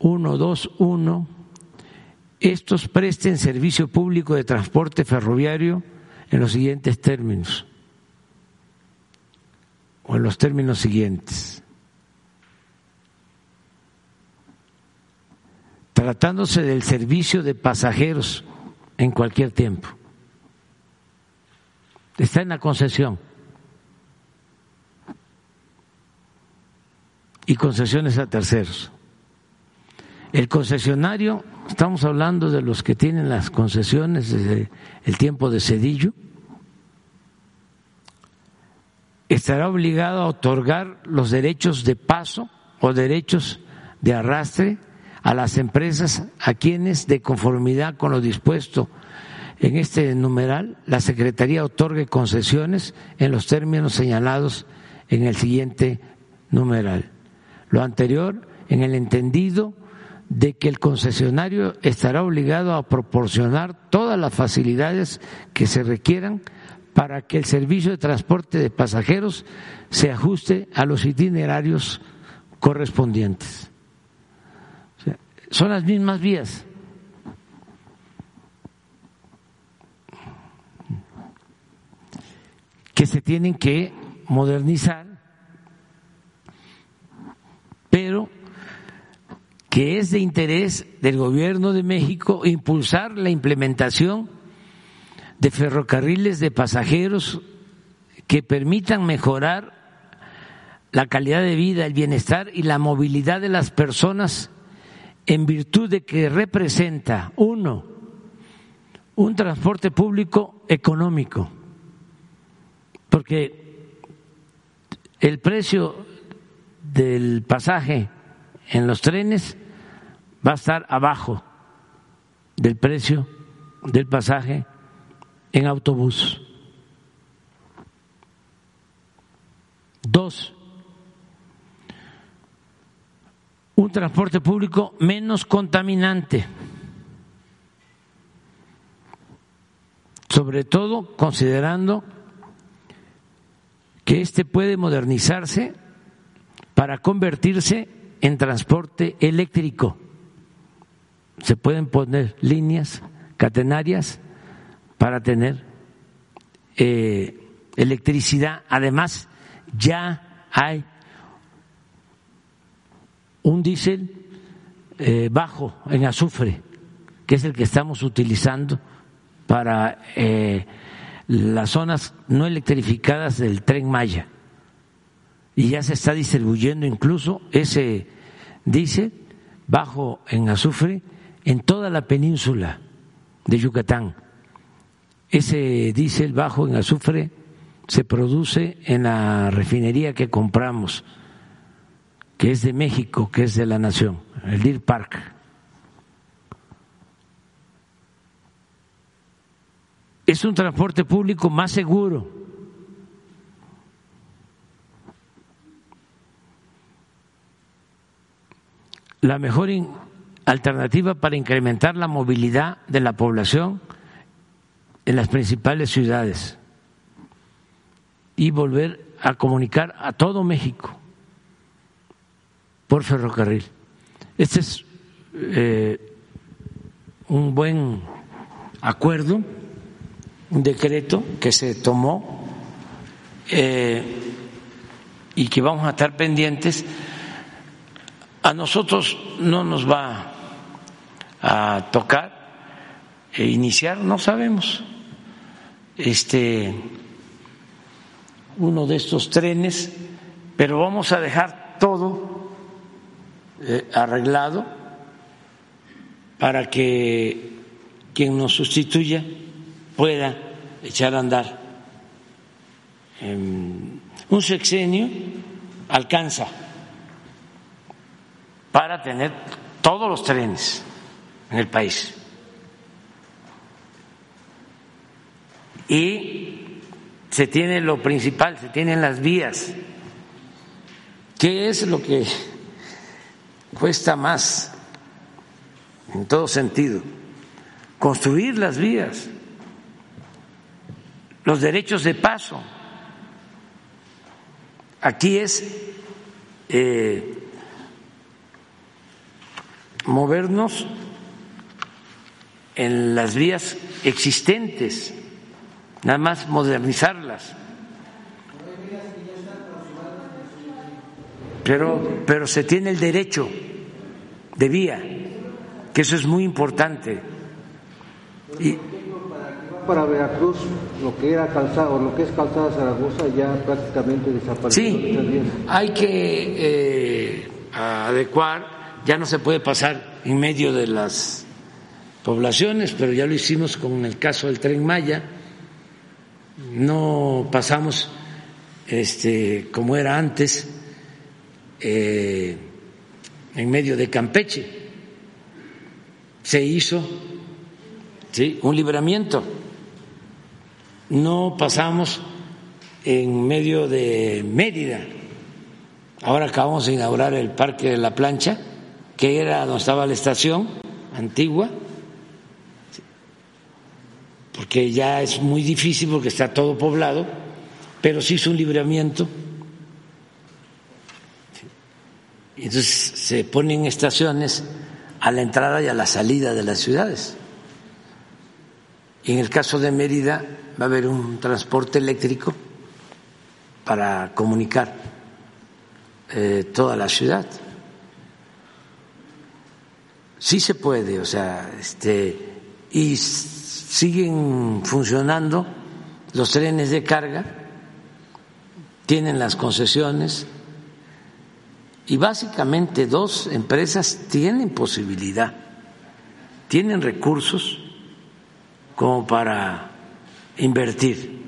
[SPEAKER 1] 121 estos presten servicio público de transporte ferroviario en los siguientes términos o en los términos siguientes. Tratándose del servicio de pasajeros en cualquier tiempo está en la concesión. Y concesiones a terceros. El concesionario, estamos hablando de los que tienen las concesiones desde el tiempo de Cedillo, estará obligado a otorgar los derechos de paso o derechos de arrastre a las empresas a quienes, de conformidad con lo dispuesto en este numeral la Secretaría otorgue concesiones en los términos señalados en el siguiente numeral. Lo anterior en el entendido de que el concesionario estará obligado a proporcionar todas las facilidades que se requieran para que el servicio de transporte de pasajeros se ajuste a los itinerarios correspondientes. son las mismas vías que se tienen que modernizar, pero que es de interés del gobierno de México impulsar la implementación de ferrocarriles de pasajeros que permitan mejorar la calidad de vida, el bienestar y la movilidad de las personas en virtud de que representa, uno, un transporte público económico, porque el precio del pasaje en los trenes va a estar abajo del precio del pasaje en autobús. Dos, un transporte público menos contaminante, sobre todo considerando que éste puede modernizarse para convertirse en transporte eléctrico. Se pueden poner líneas catenarias para tener eh, electricidad. Además, ya hay un diésel eh, bajo en azufre, que es el que estamos utilizando para eh, las zonas no electrificadas del tren Maya. Y ya se está distribuyendo incluso ese diésel bajo en azufre en toda la península de Yucatán. Ese diésel bajo en azufre se produce en la refinería que compramos que es de México, que es de la nación, el Deer Park. Es un transporte público más seguro. La mejor alternativa para incrementar la movilidad de la población en las principales ciudades y volver a comunicar a todo México por ferrocarril. Este es eh, un buen acuerdo, un decreto que se tomó eh, y que vamos a estar pendientes. A nosotros no nos va a tocar e iniciar, no sabemos, este uno de estos trenes, pero vamos a dejar todo eh, arreglado para que quien nos sustituya pueda echar a andar. un sexenio alcanza para tener todos los trenes en el país. Y se tiene lo principal, se tienen las vías. ¿Qué es lo que cuesta más, en todo sentido, construir las vías, los derechos de paso. Aquí es eh, movernos en las vías existentes, nada más modernizarlas. Pero, pero se tiene el derecho de vía, que eso es muy importante.
[SPEAKER 8] Y, para Veracruz, lo que era calzado, lo que es calzada Zaragoza ya prácticamente desapareció.
[SPEAKER 1] Sí, hay que eh, adecuar, ya no se puede pasar en medio de las poblaciones, pero ya lo hicimos con el caso del tren Maya, no pasamos este, como era antes. Eh, en medio de Campeche. Se hizo un libramiento. No pasamos en medio de Mérida. Ahora acabamos de inaugurar el Parque de la Plancha, que era donde estaba la estación antigua, porque ya es muy difícil porque está todo poblado, pero se hizo un libramiento Entonces se ponen estaciones a la entrada y a la salida de las ciudades. En el caso de Mérida va a haber un transporte eléctrico para comunicar eh, toda la ciudad. Sí se puede, o sea, este, y siguen funcionando los trenes de carga, tienen las concesiones y básicamente dos empresas tienen posibilidad, tienen recursos como para invertir.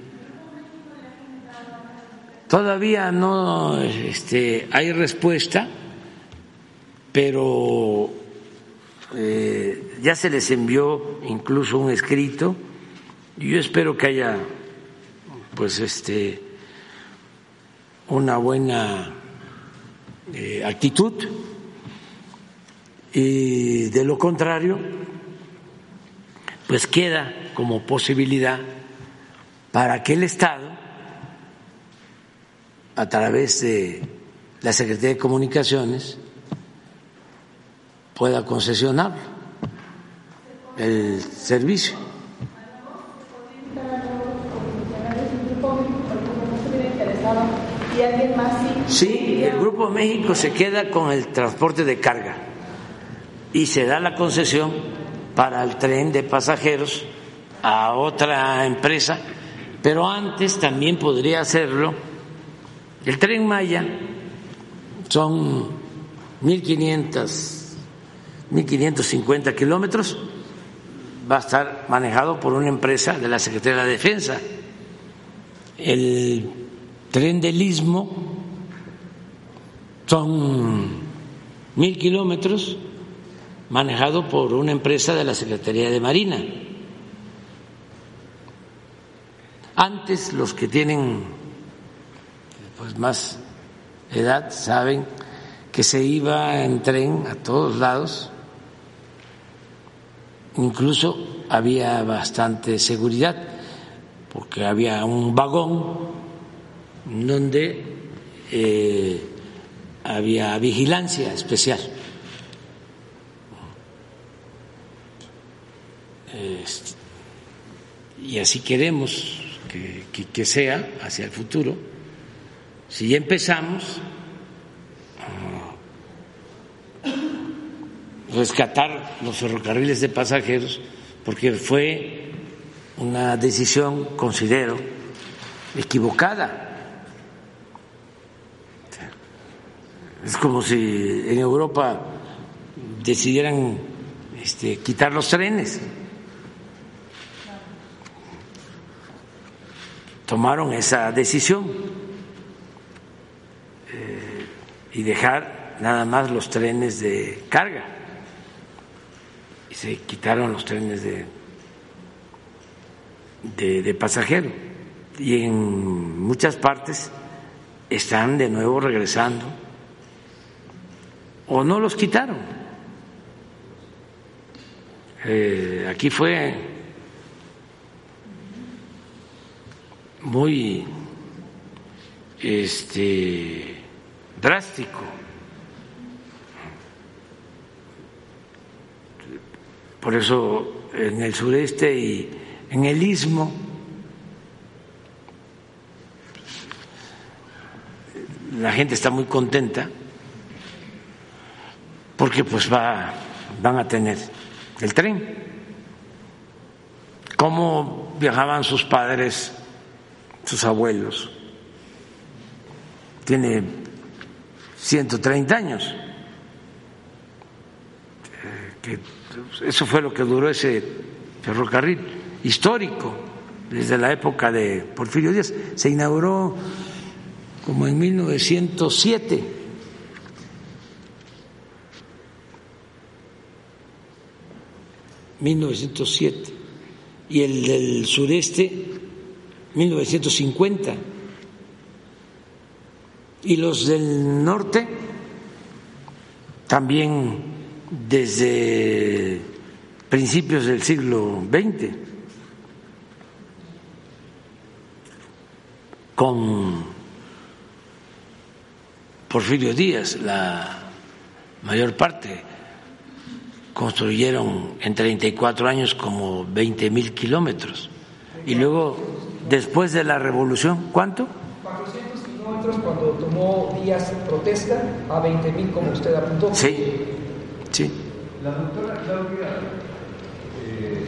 [SPEAKER 1] Todavía no este, hay respuesta, pero eh, ya se les envió incluso un escrito y yo espero que haya pues este una buena eh, actitud. Y de lo contrario pues queda como posibilidad para que el Estado a través de la Secretaría de Comunicaciones pueda concesionar el servicio. Sí, el Grupo México se queda con el transporte de carga y se da la concesión para el tren de pasajeros a otra empresa, pero antes también podría hacerlo el tren Maya, son 1.500 1.550 kilómetros, va a estar manejado por una empresa de la Secretaría de Defensa. El tren del Istmo son mil kilómetros manejado por una empresa de la Secretaría de Marina. Antes los que tienen pues más edad saben que se iba en tren a todos lados incluso había bastante seguridad, porque había un vagón donde eh, había vigilancia especial. y así queremos que, sea hacia el futuro. Si ya empezamos rescatar los ferrocarriles de pasajeros porque fue una decisión, considero, equivocada. Es como si en Europa decidieran este, quitar los trenes. Tomaron esa decisión eh, y dejar nada más los trenes de carga se quitaron los trenes de, de, pasajeros y en muchas partes están de nuevo regresando. O no los quitaron. Eh, aquí fue muy este drástico Por eso en el sureste y en el istmo la gente está muy contenta porque pues va, van a tener el tren. ¿Cómo viajaban sus padres, sus abuelos? Tiene 130 años. Eh, que eso fue lo que duró ese ferrocarril histórico desde la época de Porfirio Díaz. Se inauguró como en 1907. ...1907... y el del sureste 1950 y los del norte también desde principios del siglo XX, con Porfirio Díaz, la mayor parte construyeron en 34 años como 20 mil kilómetros. Y luego, después de la revolución, ¿cuánto?
[SPEAKER 9] 400 kilómetros cuando tomó Díaz protesta a 20 mil, como usted apuntó.
[SPEAKER 1] Sí.
[SPEAKER 10] La doctora Claudia eh,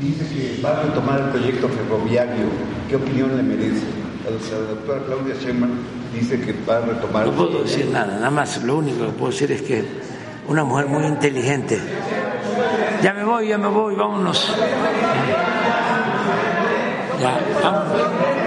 [SPEAKER 10] dice que va a retomar el proyecto ferroviario. ¿Qué opinión le merece? La doctora Claudia Sheinbaum dice que va a retomar...
[SPEAKER 1] No puedo decir nada, nada más. Lo único que puedo decir es que una mujer muy inteligente. Ya me voy, ya me voy, vámonos. Ya, vámonos.